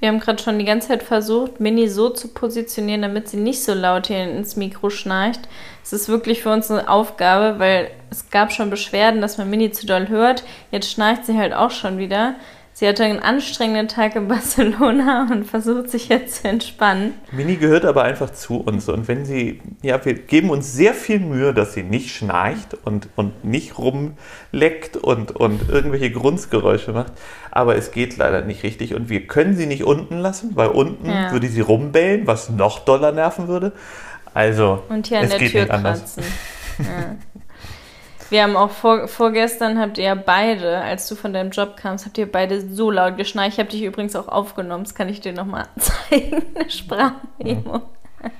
Wir haben gerade schon die ganze Zeit versucht, Mini so zu positionieren, damit sie nicht so laut hier ins Mikro schnarcht. Es ist wirklich für uns eine Aufgabe, weil es gab schon Beschwerden, dass man Mini zu doll hört. Jetzt schnarcht sie halt auch schon wieder. Sie hatte einen anstrengenden Tag in Barcelona und versucht sich jetzt zu entspannen. Mini gehört aber einfach zu uns. Und wenn sie, ja, wir geben uns sehr viel Mühe, dass sie nicht schnarcht und, und nicht rumleckt und, und irgendwelche Grunzgeräusche macht. Aber es geht leider nicht richtig. Und wir können sie nicht unten lassen, weil unten ja. würde sie rumbellen, was noch doller nerven würde. Also, und hier an es der geht Tür nicht kratzen. anders. Ja. Wir haben auch vor, vorgestern habt ihr beide, als du von deinem Job kamst, habt ihr beide so laut geschnarcht. Ich habe dich übrigens auch aufgenommen, das kann ich dir nochmal zeigen. Eine Sprachmemo. Mhm.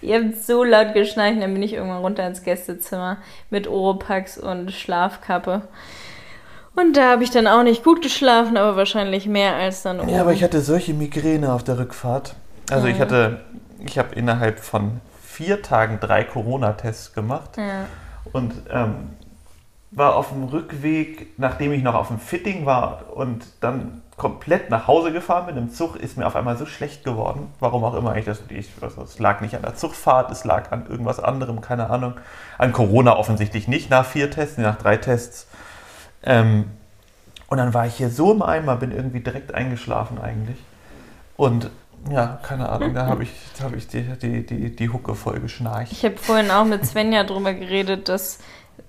ihr habt so laut geschnarcht, dann bin ich irgendwann runter ins Gästezimmer mit Oropax und Schlafkappe. Und da habe ich dann auch nicht gut geschlafen, aber wahrscheinlich mehr als dann oben. Ja, aber ich hatte solche Migräne auf der Rückfahrt. Also ja. ich hatte, ich habe innerhalb von vier Tagen drei Corona-Tests gemacht. Ja. Und ähm, war auf dem Rückweg, nachdem ich noch auf dem Fitting war und dann komplett nach Hause gefahren bin im Zug, ist mir auf einmal so schlecht geworden. Warum auch immer ich das. Ich, also es lag nicht an der Zugfahrt, es lag an irgendwas anderem, keine Ahnung. An Corona offensichtlich nicht nach vier Tests, nach drei Tests. Ähm, und dann war ich hier so im Eimer, bin irgendwie direkt eingeschlafen eigentlich. Und ja, keine Ahnung, da habe ich, hab ich die, die, die, die Hucke voll geschnarcht. Ich habe vorhin auch mit Svenja drüber geredet, dass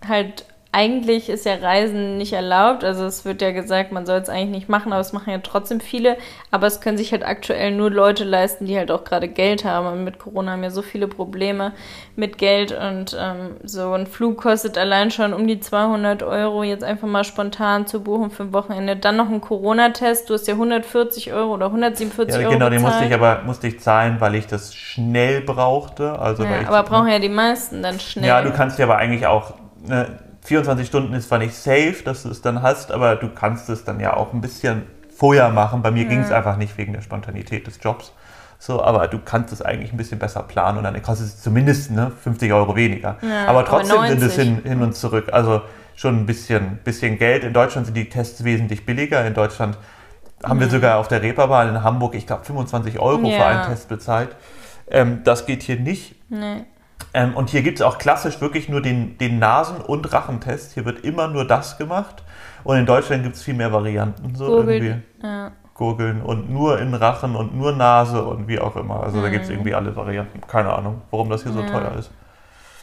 halt eigentlich ist ja Reisen nicht erlaubt. Also es wird ja gesagt, man soll es eigentlich nicht machen, aber es machen ja trotzdem viele. Aber es können sich halt aktuell nur Leute leisten, die halt auch gerade Geld haben. Und mit Corona haben ja so viele Probleme mit Geld und ähm, so ein Flug kostet allein schon um die 200 Euro. Jetzt einfach mal spontan zu buchen für ein Wochenende. Dann noch ein Corona-Test. Du hast ja 140 Euro oder 147 ja, Euro Genau, den musste ich aber musste ich zahlen, weil ich das schnell brauchte. Also ja, aber brauchen ja die meisten dann schnell. Ja, du kannst ja aber eigentlich auch... Ne, 24 Stunden ist zwar nicht safe, dass du es dann hast, aber du kannst es dann ja auch ein bisschen vorher machen. Bei mir ja. ging es einfach nicht wegen der Spontanität des Jobs. So, aber du kannst es eigentlich ein bisschen besser planen und dann kostet es zumindest ne, 50 Euro weniger. Ja, aber trotzdem aber sind es hin, hin und zurück. Also schon ein bisschen, bisschen Geld. In Deutschland sind die Tests wesentlich billiger. In Deutschland haben mhm. wir sogar auf der Reeperbahn in Hamburg, ich glaube, 25 Euro ja. für einen Test bezahlt. Ähm, das geht hier nicht. Nee. Ähm, und hier gibt es auch klassisch wirklich nur den, den Nasen- und Rachentest. Hier wird immer nur das gemacht. Und in Deutschland gibt es viel mehr Varianten. So Gurgeln, irgendwie. Ja. Gurgeln und nur in Rachen und nur Nase und wie auch immer. Also mhm. da gibt es irgendwie alle Varianten. Keine Ahnung, warum das hier so teuer ist.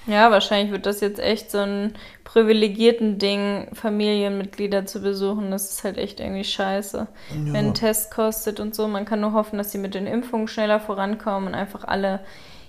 Ja, wahrscheinlich wird das jetzt echt so ein privilegierten Ding, Familienmitglieder zu besuchen. Das ist halt echt irgendwie scheiße. Ja. Wenn ein Test kostet und so, man kann nur hoffen, dass sie mit den Impfungen schneller vorankommen und einfach alle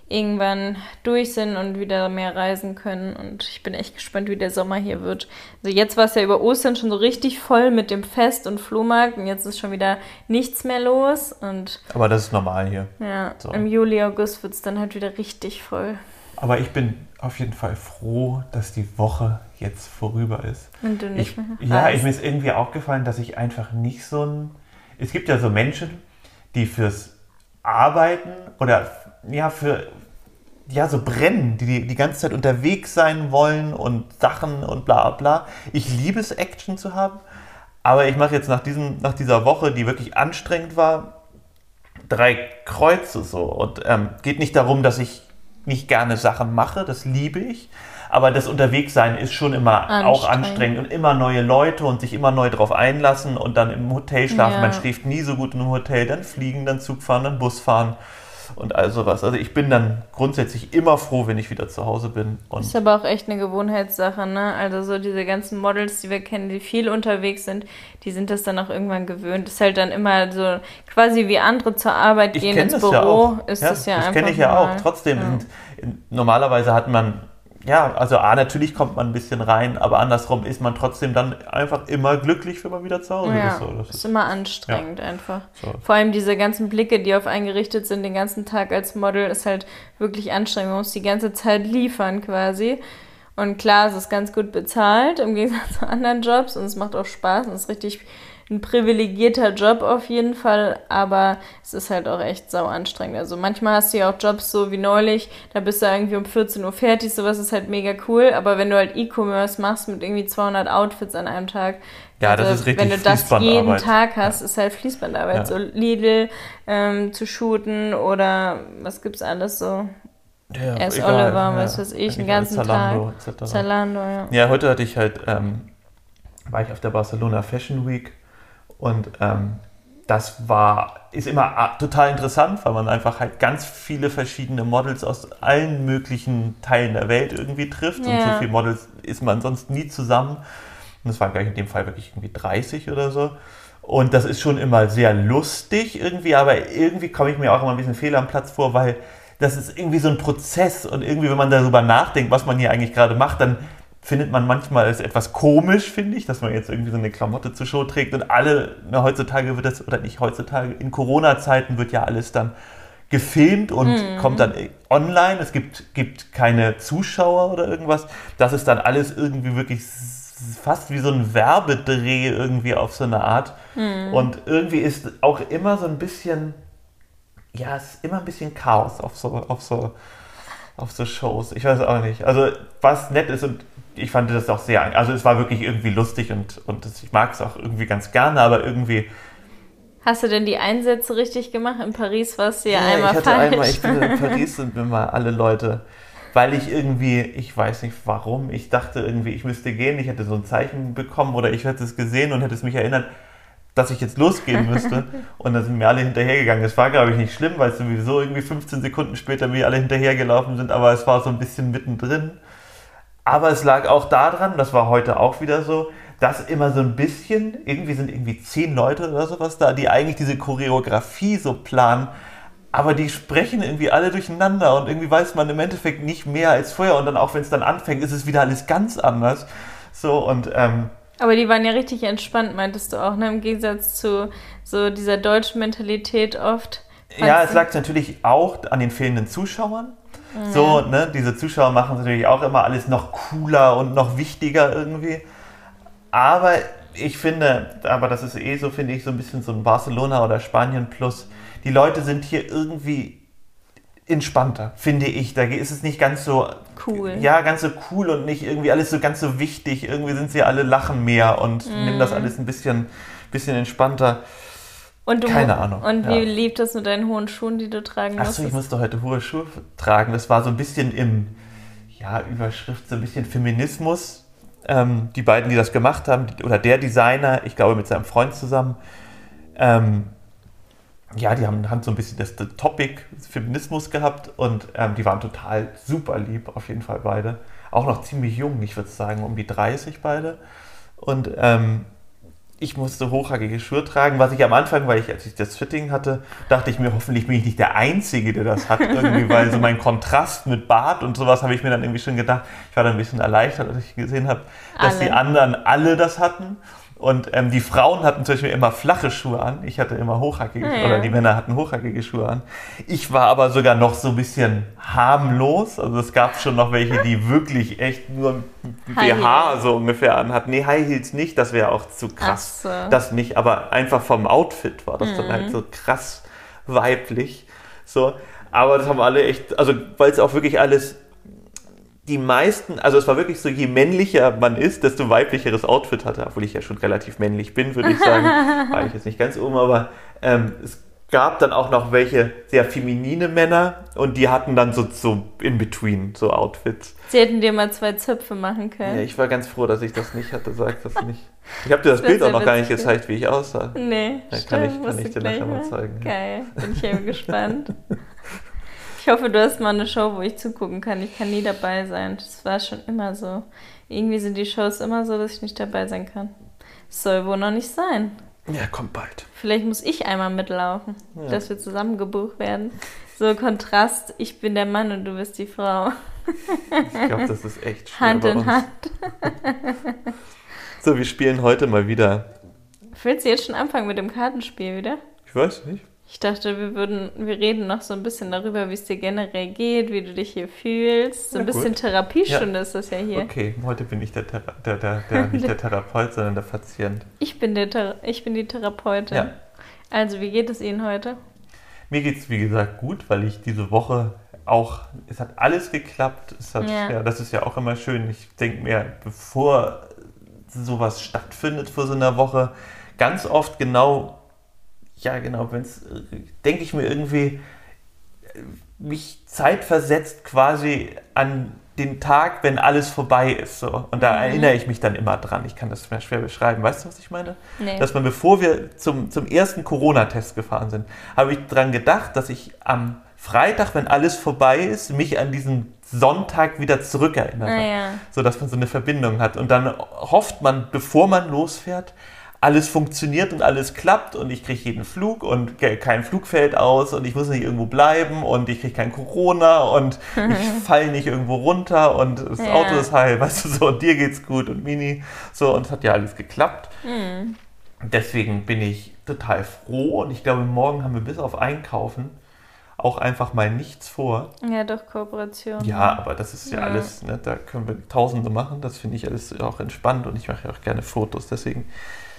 irgendwann durch sind und wieder mehr reisen können. Und ich bin echt gespannt, wie der Sommer hier wird. Also jetzt war es ja über Ostern schon so richtig voll mit dem Fest und Flohmarkt und jetzt ist schon wieder nichts mehr los. Und Aber das ist normal hier. Ja, so. im Juli, August wird es dann halt wieder richtig voll. Aber ich bin auf jeden Fall froh, dass die Woche jetzt vorüber ist. Und du nicht ich, mehr. Ja, ich, mir ist irgendwie aufgefallen, dass ich einfach nicht so ein. Es gibt ja so Menschen, die fürs Arbeiten oder ja, für ja, so brennen, die die ganze Zeit unterwegs sein wollen und Sachen und bla bla. Ich liebe es, Action zu haben, aber ich mache jetzt nach, diesem, nach dieser Woche, die wirklich anstrengend war, drei Kreuze so. Und ähm, geht nicht darum, dass ich nicht gerne Sachen mache, das liebe ich, aber das Unterwegssein ist schon immer anstrengend. auch anstrengend und immer neue Leute und sich immer neu drauf einlassen und dann im Hotel schlafen. Ja. Man schläft nie so gut in einem Hotel, dann fliegen, dann Zug fahren, dann Bus fahren und all sowas. Also ich bin dann grundsätzlich immer froh, wenn ich wieder zu Hause bin. Und ist aber auch echt eine Gewohnheitssache, ne? Also so diese ganzen Models, die wir kennen, die viel unterwegs sind, die sind das dann auch irgendwann gewöhnt. Das ist halt dann immer so quasi wie andere zur Arbeit gehen ins Büro, ja ist ja, das ja das einfach. Das kenne ich ja auch. Trotzdem, ja. Normalerweise hat man ja, also A, natürlich kommt man ein bisschen rein, aber andersrum ist man trotzdem dann einfach immer glücklich, wenn man wieder zu Hause ja, ist. So, das ist, ist immer anstrengend ja. einfach. So. Vor allem diese ganzen Blicke, die auf einen gerichtet sind, den ganzen Tag als Model, ist halt wirklich anstrengend. Man muss die ganze Zeit liefern quasi. Und klar, es ist ganz gut bezahlt im Gegensatz zu anderen Jobs und es macht auch Spaß und es ist richtig ein privilegierter Job auf jeden Fall, aber es ist halt auch echt sau anstrengend. Also manchmal hast du ja auch Jobs so wie neulich, da bist du irgendwie um 14 Uhr fertig, sowas ist halt mega cool, aber wenn du halt E-Commerce machst mit irgendwie 200 Outfits an einem Tag, ja, das ist richtig Wenn du das jeden Tag hast, ja. ist halt Fließbandarbeit. Ja. So Lidl ähm, zu shooten oder was gibt's alles so? Ja, Erst egal, Oliver, ja. was weiß ich, den ganzen Zalando, Tag. Zalando, ja. Ja, heute hatte ich halt, ähm, war ich auf der Barcelona Fashion Week und ähm, das war, ist immer ah, total interessant, weil man einfach halt ganz viele verschiedene Models aus allen möglichen Teilen der Welt irgendwie trifft und Ja. so viele Models ist man sonst nie zusammen. Und es waren gleich in dem Fall wirklich irgendwie 30 oder so. Und das ist schon immer sehr lustig irgendwie, aber irgendwie komme ich mir auch immer ein bisschen fehl am Platz vor, weil das ist irgendwie so ein Prozess und irgendwie, wenn man darüber nachdenkt, was man hier eigentlich gerade macht, dann findet man manchmal es etwas komisch, finde ich, dass man jetzt irgendwie so eine Klamotte zur Show trägt und alle, na, heutzutage wird das, oder nicht heutzutage, in Corona-Zeiten wird ja alles dann gefilmt und kommt dann online. Es gibt, gibt keine Zuschauer oder irgendwas. Das ist dann alles irgendwie wirklich fast wie so ein Werbedreh irgendwie auf so eine Art. Und irgendwie ist auch immer so ein bisschen, ja, es ist immer ein bisschen Chaos auf so, auf so, auf so Shows. Ich weiß auch nicht. Also was nett ist und ich fand das auch sehr, also es war wirklich irgendwie lustig und, und das, ich mag es auch irgendwie ganz gerne, aber irgendwie Hast du denn die Einsätze richtig gemacht? In Paris warst du ja, Ja, einmal ich hatte falsch. einmal, ich bin in Paris sind mir mal alle Leute, weil ich irgendwie, ich weiß nicht warum, ich dachte irgendwie, ich müsste gehen, ich hätte so ein Zeichen bekommen oder ich hätte es gesehen und hätte es mich erinnert, dass ich jetzt losgehen müsste. und dann sind mir alle hinterhergegangen. Das war, glaube ich, nicht schlimm, weil es sowieso irgendwie 15 Sekunden später mir alle hinterhergelaufen sind, aber es war so ein bisschen mittendrin. Aber es lag auch daran, das war heute auch wieder so, dass immer so ein bisschen, irgendwie sind irgendwie zehn Leute oder sowas da, die eigentlich diese Choreografie so planen, aber die sprechen irgendwie alle durcheinander und irgendwie weiß man im Endeffekt nicht mehr als vorher und dann auch wenn es dann anfängt, ist es wieder alles ganz anders. So und ähm, Aber die waren ja richtig entspannt, meintest du auch, ne? Im Gegensatz zu so dieser deutschen Mentalität oft. Ja, es lag natürlich auch an den fehlenden Zuschauern. So, ne, diese Zuschauer machen es natürlich auch immer alles noch cooler und noch wichtiger irgendwie. Aber ich finde, aber das ist eh so, finde ich, so ein bisschen so ein Barcelona oder Spanien plus. Die Leute sind hier irgendwie entspannter, finde ich. Da ist es nicht ganz so Cool. Ja, ganz so cool und nicht irgendwie alles so ganz so wichtig. Irgendwie sind sie alle lachen mehr und nehmen Mhm. das alles ein bisschen, bisschen entspannter. Und du, Keine Ahnung, Und ja. wie lief das mit deinen hohen Schuhen, die du tragen Achso, ich musste heute hohe Schuhe tragen. Das war so ein bisschen im, ja, Überschrift, so ein bisschen Feminismus. Ähm, die beiden, die das gemacht haben, oder der Designer, ich glaube mit seinem Freund zusammen, ähm, ja, die haben, haben so ein bisschen das, das Topic Feminismus gehabt und ähm, die waren total super lieb, auf jeden Fall beide. Auch noch ziemlich jung, ich würde sagen um die 30 beide. Und ähm, ich musste hochhackige Schuhe tragen, was ich am Anfang, weil ich, als ich das Fitting hatte, dachte ich mir, hoffentlich bin ich nicht der Einzige, der das hat, irgendwie, weil so mein Kontrast mit Bart und sowas habe ich mir dann irgendwie schon gedacht. Ich war dann ein bisschen erleichtert, als ich gesehen habe, dass Alle. die anderen alle das hatten. Und ähm, die Frauen hatten zum Beispiel immer flache Schuhe an. Ich hatte immer hochhackige, ja. oder die Männer hatten hochhackige Schuhe an. Ich war aber sogar noch so ein bisschen harmlos. Also es gab schon noch welche, die wirklich echt nur BH so ungefähr anhatten. Nee, High Heels nicht, das wäre auch zu krass. So. Das nicht, aber einfach vom Outfit war das dann Mhm. halt so krass weiblich. So, aber das haben alle echt, also weil es auch wirklich alles die meisten, also es war wirklich so, je männlicher man ist, desto weiblicheres Outfit hatte, obwohl ich ja schon relativ männlich bin, würde ich sagen. war ich jetzt nicht ganz oben, aber ähm, es gab dann auch noch welche sehr feminine Männer und die hatten dann so, so in between so Outfits. Sie hätten dir mal zwei Zöpfe machen Ja, können. ich war ganz froh, dass ich das nicht hatte, sag das nicht. Ich habe dir das Das Bild auch noch gar nicht gezeigt, wie ich aussah. nee, Ja, stimmt, kann ich- kann ich dir nachher mal zeigen, ja. Geil, bin ich eben gespannt. Ich hoffe, du hast mal eine Show, wo ich zugucken kann. Ich kann nie dabei sein. Das war schon immer so. Irgendwie sind die Shows immer so, dass ich nicht dabei sein kann. Das soll wohl noch nicht sein. Ja, kommt bald. Vielleicht muss ich einmal mitlaufen, Ja. dass wir zusammen gebucht werden. So Kontrast, ich bin der Mann und du bist die Frau. Ich glaube, das ist echt schwer Hand bei in uns. Hand. So, wir spielen heute mal wieder. Willst du jetzt schon anfangen mit dem Kartenspiel wieder? Ich weiß nicht. Ich dachte, wir würden, wir reden noch so ein bisschen darüber, wie es dir generell geht, wie du dich hier fühlst. So ein Na bisschen gut. Therapiestunde Ja. ist das ja hier. Okay, heute bin ich der, Thera der, der, der nicht der Therapeut, sondern der Patient. Ich bin der Thera ich bin die Therapeutin. Ja. Also, wie geht es Ihnen heute? Mir geht es, wie gesagt, gut, weil ich diese Woche auch, es hat alles geklappt. Es hat, Ja. ja. das ist ja auch immer schön. Ich denke mir, bevor sowas stattfindet für so einer Woche, ganz oft genau, ja genau, wenn es, denke ich mir irgendwie, mich zeitversetzt quasi an den Tag, wenn alles vorbei ist. So. Und da Mhm. erinnere ich mich dann immer dran. Ich kann das mir schwer beschreiben. Weißt du, was ich meine? Nee. dass man, bevor wir zum, zum ersten Corona-Test gefahren sind, habe ich daran gedacht, dass ich am Freitag, wenn alles vorbei ist, mich an diesen Sonntag wieder zurückerinnere. Ah, ja. So dass man so eine Verbindung hat. Und dann hofft man, bevor man losfährt, alles funktioniert und alles klappt und ich kriege jeden Flug und ke- kein Flug fällt aus und ich muss nicht irgendwo bleiben und ich kriege kein Corona und ich falle nicht irgendwo runter und das Ja. Auto ist heil, weißt du so, und dir geht's gut und Mini. So, und es hat ja alles geklappt. Hm. Deswegen bin ich total froh und ich glaube, morgen haben wir bis auf Einkaufen auch einfach mal nichts vor. Ja, doch, Kooperation. Ja, aber das ist ja, Ja. alles, ne, da können wir Tausende machen. Das finde ich alles auch entspannt und ich mache ja auch gerne Fotos. Deswegen,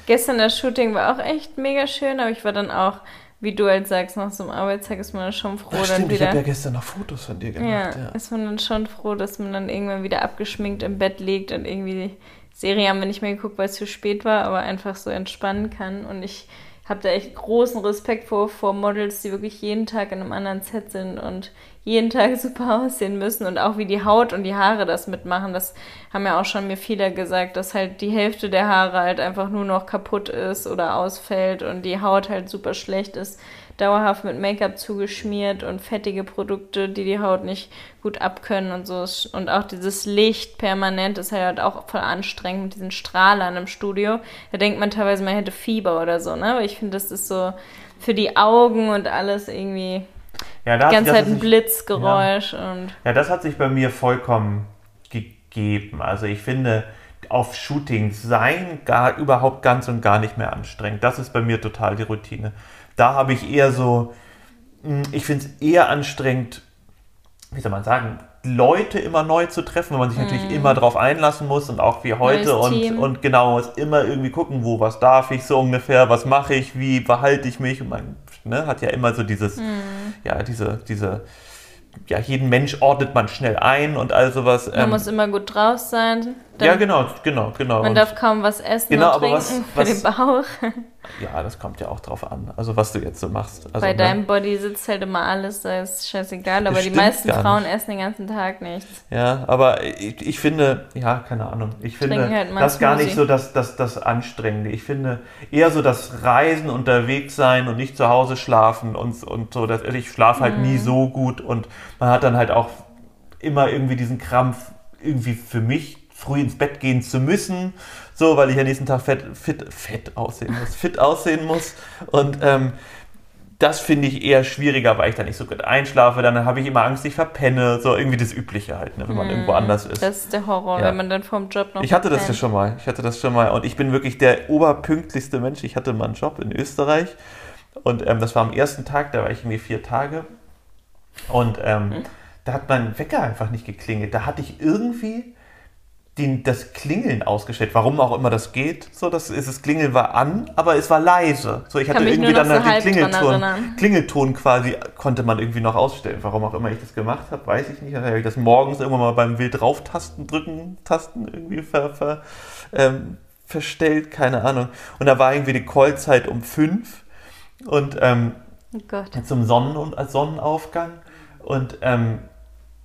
Gestern das Shooting war auch echt mega schön, aber ich war dann auch, wie du halt sagst, nach so einem Arbeitstag ist man dann schon froh, dann stimmt, ich wieder. habe ja gestern noch Fotos von dir Ja, gemacht. Ja, ist man dann schon froh, dass man dann irgendwann wieder abgeschminkt im Bett liegt und irgendwie die Serie haben wir nicht mehr geguckt, weil es zu spät war, aber einfach so entspannen kann. Und ich habe da echt großen Respekt vor, vor Models, die wirklich jeden Tag in einem anderen Set sind und jeden Tag super aussehen müssen und auch wie die Haut und die Haare das mitmachen. Das haben ja auch schon mir viele gesagt, dass halt die Hälfte der Haare halt einfach nur noch kaputt ist oder ausfällt und die Haut halt super schlecht ist dauerhaft mit Make-up zugeschmiert und fettige Produkte, die die Haut nicht gut abkönnen und so. Und auch dieses Licht permanent ist halt auch voll anstrengend mit diesen Strahlern im Studio. Da denkt man teilweise, man hätte Fieber oder so, ne? Aber ich finde, das ist so für die Augen und alles irgendwie ja, da die ganze Zeit das ein hat sich- Blitzgeräusch und Ja, das hat sich bei mir vollkommen gegeben. Also ich finde, auf Shootings sein gar überhaupt ganz und gar nicht mehr anstrengend. Das ist bei mir total die Routine. Da habe ich eher so, mh, ich finde es eher anstrengend, wie soll man sagen, Leute immer neu zu treffen, weil man sich natürlich immer darauf einlassen muss und auch wie heute Neues und, Team. und genau, muss immer irgendwie gucken, wo, was darf ich so ungefähr, was mache ich, wie verhalte ich mich und man ne, hat ja immer so dieses, ja, diese, diese, ja, jeden Mensch ordnet man schnell ein und all sowas. man ähm, muss immer gut drauf sein. Ja, genau, genau, genau. Man Und- darf kaum was essen Genau, und trinken was- für was- den Bauch. ja, das kommt ja auch drauf an. Also was du jetzt so machst. Also, Bei ne? deinem Body sitzt halt immer alles, da ist scheißegal. Aber die meisten Frauen nicht. essen den ganzen Tag nichts. Ja, aber ich, ich finde, ja, keine Ahnung. Ich finde halt das gar nicht so das, das, das Anstrengende. Ich finde eher so das Reisen, unterwegs sein und nicht zu Hause schlafen und, und so. Das, ich schlafe halt Mhm. nie so gut und man hat dann halt auch immer irgendwie diesen Krampf, irgendwie für mich früh ins Bett gehen zu müssen, so, weil ich am nächsten Tag fett, fit, fett aussehen muss, fit aussehen muss. Und ähm, das finde ich eher schwieriger, weil ich da nicht so gut einschlafe. Dann habe ich immer Angst, ich verpenne. So irgendwie das Übliche halt, ne, wenn man irgendwo anders ist. Das ist der Horror, Ja. wenn man dann vom Job noch Ich hatte das ja verpennt. schon mal. Ich hatte das schon mal. Und ich bin wirklich der oberpünktlichste Mensch. Ich hatte mal einen Job in Österreich. Und ähm, das war am ersten Tag, da war ich irgendwie vier Tage. Und ähm, Hm. da hat mein Wecker einfach nicht geklingelt. Da hatte ich irgendwie den, das Klingeln ausgestellt. Warum auch immer das geht. So, das, ist, das Klingeln war an, aber es war leise. So, ich Kann hatte irgendwie dann so halt den Klingelton. Klingelton quasi konnte man irgendwie noch ausstellen. Warum auch immer ich das gemacht habe, weiß ich nicht. Dann habe ich das morgens irgendwann mal beim Wild drauftasten, drücken, tasten irgendwie ver, ver, ähm, verstellt, keine Ahnung. Und da war irgendwie die Callzeit um fünf und ähm, Oh zum Sonnen als Sonnenaufgang. Und ähm,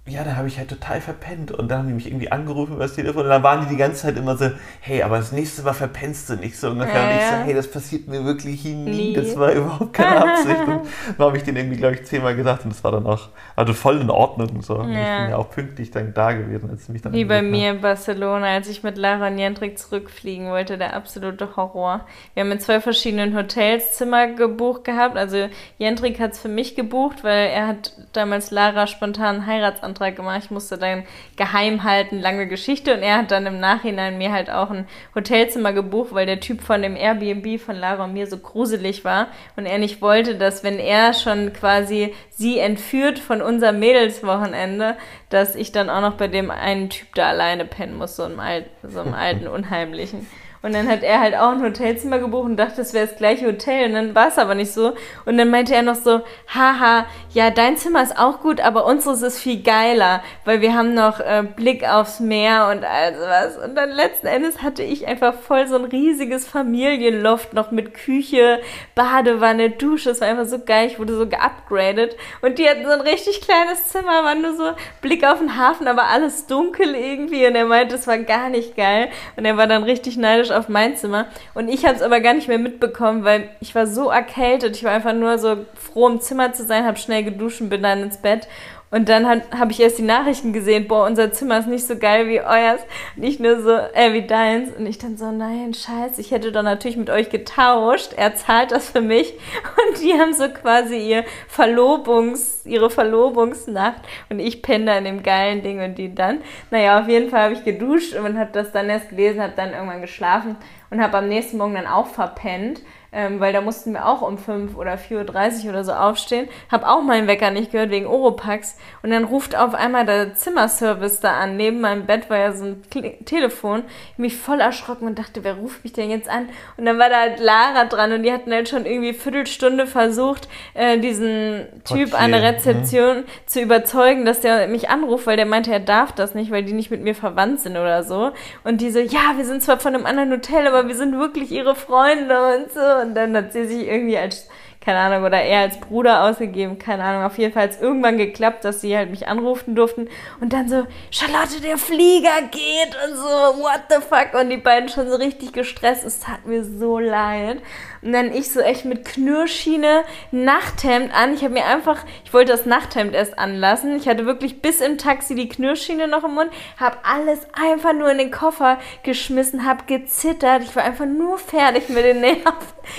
ja, da habe ich halt total verpennt. Und dann haben die mich irgendwie angerufen über das Telefon. Und dann waren die die ganze Zeit immer so, hey, aber das nächste Mal verpennst du nicht so ungefähr. Ja, und ich so, ja. hey, das passiert mir wirklich nie. Nie. Das war überhaupt keine Absicht. und dann habe ich den irgendwie, glaube ich, zehnmal gesagt. Und das war dann auch also voll in Ordnung. Und so. Und Ich Ja. bin ja auch pünktlich dann da gewesen, als mich dann Wie bei mir in Barcelona, als ich mit Lara und Jendrik zurückfliegen wollte, der absolute Horror. Wir haben in zwei verschiedenen Hotels Zimmer gebucht gehabt. Also Jendrik hat es für mich gebucht, weil er hat damals Lara spontan einen Heiratsantrag Heiratsantrag gemacht. Ich musste dann geheim halten, lange Geschichte. Und er hat dann im Nachhinein mir halt auch ein Hotelzimmer gebucht, weil der Typ von dem Airbnb von Lara und mir so gruselig war. Und er nicht wollte, dass wenn er schon quasi sie entführt von unserem Mädelswochenende, dass ich dann auch noch bei dem einen Typ da alleine pennen muss, so einem, Alt, so einem alten, unheimlichen. Und dann hat er halt auch ein Hotelzimmer gebucht und dachte, es wäre das gleiche Hotel. Und dann war es aber nicht so. Und dann meinte er noch so, haha, ja, dein Zimmer ist auch gut, aber unseres ist viel geiler, weil wir haben noch äh, Blick aufs Meer und all sowas. Und dann letzten Endes hatte ich einfach voll so ein riesiges Familienloft noch mit Küche, Badewanne, Dusche. Es war einfach so geil. Ich wurde so geupgradet. Und die hatten so ein richtig kleines Zimmer, war nur so Blick auf den Hafen, aber alles dunkel irgendwie. Und er meinte, es war gar nicht geil. Und er war dann richtig neidisch auf mein Zimmer. Und ich habe es aber gar nicht mehr mitbekommen, weil ich war so erkältet. Ich war einfach nur so froh, im Zimmer zu sein, habe schnell geduscht und bin dann ins Bett. Und dann habe ich erst die Nachrichten gesehen, boah, unser Zimmer ist nicht so geil wie euers, nicht nur so, äh, wie deins. Und ich dann so, nein, scheiße, ich hätte doch natürlich mit euch getauscht. Er zahlt das für mich. Und die haben so quasi ihr Verlobungs, ihre Verlobungsnacht. Und ich penne da in dem geilen Ding und die dann. Naja, auf jeden Fall habe ich geduscht und habe das dann erst gelesen, habe dann irgendwann geschlafen und habe am nächsten Morgen dann auch verpennt ähm, weil da mussten wir auch um 5 oder 4.30 Uhr oder so aufstehen. Hab auch meinen Wecker nicht gehört wegen Oropax. Und dann ruft auf einmal der Zimmerservice da an. Neben meinem Bett war ja so ein Kli Telefon. Ich mich voll erschrocken und dachte, wer ruft mich denn jetzt an? Und dann war da halt Lara dran und die hatten halt schon irgendwie Viertelstunde versucht, äh, diesen Typ an der Rezeption mhm. zu überzeugen, dass der mich anruft, weil der meinte, er darf das nicht, weil die nicht mit mir verwandt sind oder so. Und die so, ja, wir sind zwar von einem anderen Hotel, aber wir sind wirklich ihre Freunde und so und dann hat sie sich irgendwie als, keine Ahnung, oder er als Bruder ausgegeben, keine Ahnung. Auf jeden Fall hat es irgendwann geklappt, dass sie halt mich anrufen durften und dann so, Charlotte, der Flieger geht und so, what the fuck? Und die beiden schon so richtig gestresst. Es tat mir so leid. Und dann ich so echt mit Knürschiene, Nachthemd an. Ich habe mir einfach, ich wollte das Nachthemd erst anlassen. Ich hatte wirklich bis im Taxi die Knürschiene noch im Mund, habe alles einfach nur in den Koffer geschmissen, habe gezittert. Ich war einfach nur fertig mit den Nerven.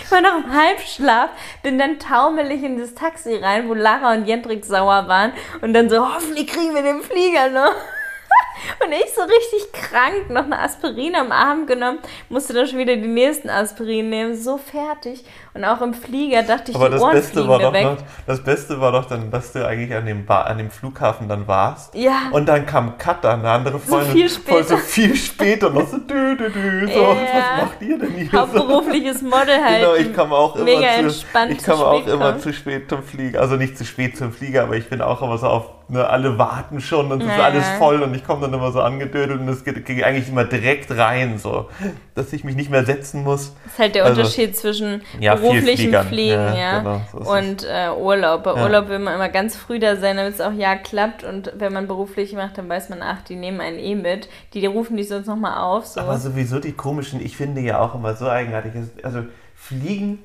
Ich war noch im Halbschlaf, bin dann taumelig in das Taxi rein, wo Lara und Jendrik sauer waren und dann so, hoffentlich kriegen wir den Flieger noch. Und ich so richtig krank, noch eine Aspirin am Abend genommen, musste dann schon wieder die nächsten Aspirin nehmen, so fertig. Und auch im Flieger dachte ich, Aber das Ohren Beste war doch. Noch, das Beste war doch dann, dass du eigentlich an dem, Bar, an dem Flughafen dann warst. Ja. Und dann kam Katha, eine andere Freundin, so viel später, so viel später noch so dü, dü, dü, so, ja. was macht ihr denn hier? Hauptberufliches Model halt. Genau, ich komme auch immer mega zu, entspannt ich komme auch immer kommen. zu spät zum Fliegen. Also nicht zu spät zum Flieger, aber ich bin auch immer so auf, ne, alle warten schon und es ja. ist alles voll und ich komme dann immer so angedödelt und es geht, geht, eigentlich immer direkt rein, so, dass ich mich nicht mehr setzen muss. Das ist halt der also, Unterschied zwischen ja, beruflichem Fliegen Fliegen, ja. ja. Genau, so und äh, Urlaub. Bei ja. Urlaub will man immer ganz früh da sein, damit es auch ja klappt. Und wenn man beruflich macht, dann weiß man, ach, die nehmen einen eh mit. Die, die rufen dich sonst nochmal auf. So. Aber sowieso die komischen, ich finde ja auch immer so eigenartig. Also Fliegen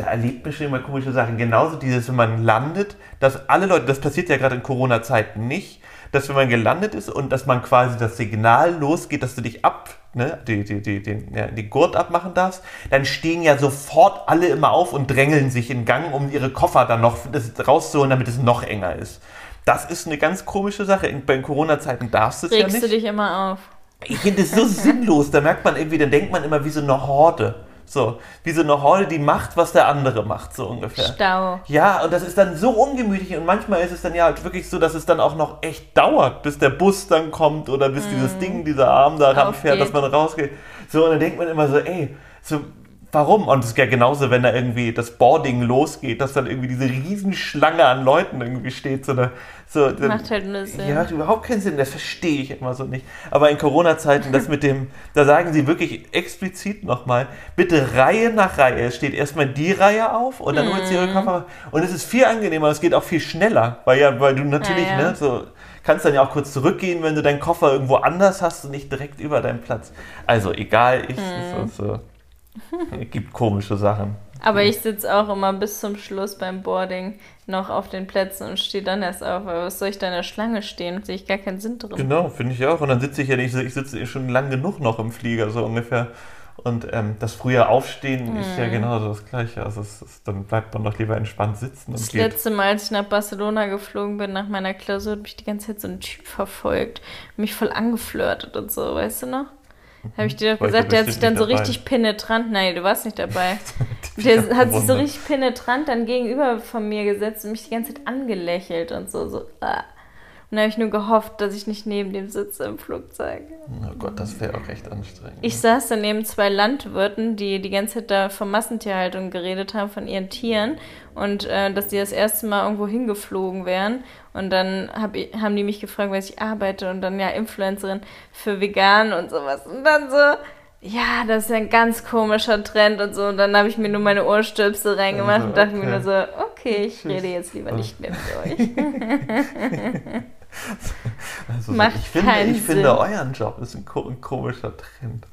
da erlebt man schon immer komische Sachen. Genauso dieses, wenn man landet, dass alle Leute, das passiert ja gerade in Corona-Zeiten nicht, dass wenn man gelandet ist und dass man quasi das Signal losgeht, dass du dich ab, ne, die, die, die, den, ja, die Gurt abmachen darfst, dann stehen ja sofort alle immer auf und drängeln sich in Gang, um ihre Koffer dann noch rauszuholen, damit es noch enger ist. Das ist eine ganz komische Sache. In, bei Corona-Zeiten darfst du es ja nicht. Regst du dich immer auf. Ich finde es so sinnlos. Da merkt man irgendwie, da denkt man immer wie so eine Horde. So, wie so eine Horde, die macht, was der andere macht, so ungefähr. Stau. Ja, und das ist dann so ungemütlich und manchmal ist es dann ja halt wirklich so, dass es dann auch noch echt dauert, bis der Bus dann kommt oder bis mm. dieses Ding, dieser Arm da ranfährt, dass man rausgeht. So, und dann denkt man immer so, ey, so, warum? Und es ist ja genauso, wenn da irgendwie das Boarding losgeht, dass dann irgendwie diese Riesenschlange an Leuten irgendwie steht. So eine, so, Macht halt nur Sinn. Ja, macht überhaupt keinen Sinn, das verstehe ich immer so nicht. Aber in Corona-Zeiten, das mit dem, da sagen sie wirklich explizit nochmal, bitte Reihe nach Reihe. Es steht erstmal die Reihe auf und dann mm. holt sie ihre mhm. Koffer. Und es ist viel angenehmer, es geht auch viel schneller, weil ja, weil du natürlich, ja, ja. ne, so kannst dann ja auch kurz zurückgehen, wenn du deinen Koffer irgendwo anders hast und nicht direkt über deinen Platz. Also egal, ich, mm. ist so. gibt komische Sachen. Aber ich sitze auch immer bis zum Schluss beim Boarding noch auf den Plätzen und stehe dann erst auf. Aber was soll ich da in der Schlange stehen? Sehe ich gar keinen Sinn drin. Genau, finde ich auch. Und dann sitze ich ja nicht, ich sitze schon lang genug noch im Flieger, so ungefähr. Und ähm, das frühe Aufstehen ist ja Mhm. genau das Gleiche. Also es ist, dann bleibt man doch lieber entspannt sitzen und Das geht. letzte Mal, als ich nach Barcelona geflogen bin, nach meiner Klausur, hat mich die ganze Zeit so ein Typ verfolgt, mich voll angeflirtet und so, weißt du noch? Habe ich dir doch gesagt, der hat sich dann so dabei. richtig penetrant, nein, du warst nicht dabei. Der hat sich so richtig penetrant dann gegenüber von mir gesetzt und mich die ganze Zeit angelächelt und so, so. ah. Und da habe ich nur gehofft, dass ich nicht neben dem sitze im Flugzeug. Oh Gott, das wäre auch echt anstrengend. Ich saß dann neben zwei Landwirten, die die ganze Zeit da von Massentierhaltung geredet haben, von ihren Tieren und äh, dass die das erste Mal irgendwo hingeflogen wären. Und dann hab ich, haben die mich gefragt, was ich arbeite und dann ja Influencerin für vegan und sowas. Und dann so, ja, das ist ja ein ganz komischer Trend und so. Und dann habe ich mir nur meine Ohrstöpsel reingemacht Also, und dachte mir okay. nur so, okay, ich rede jetzt lieber nicht mehr mit euch. Also, Macht ich finde, keinen ich finde, Sinn. euren Job ist ein, ko ein komischer Trend.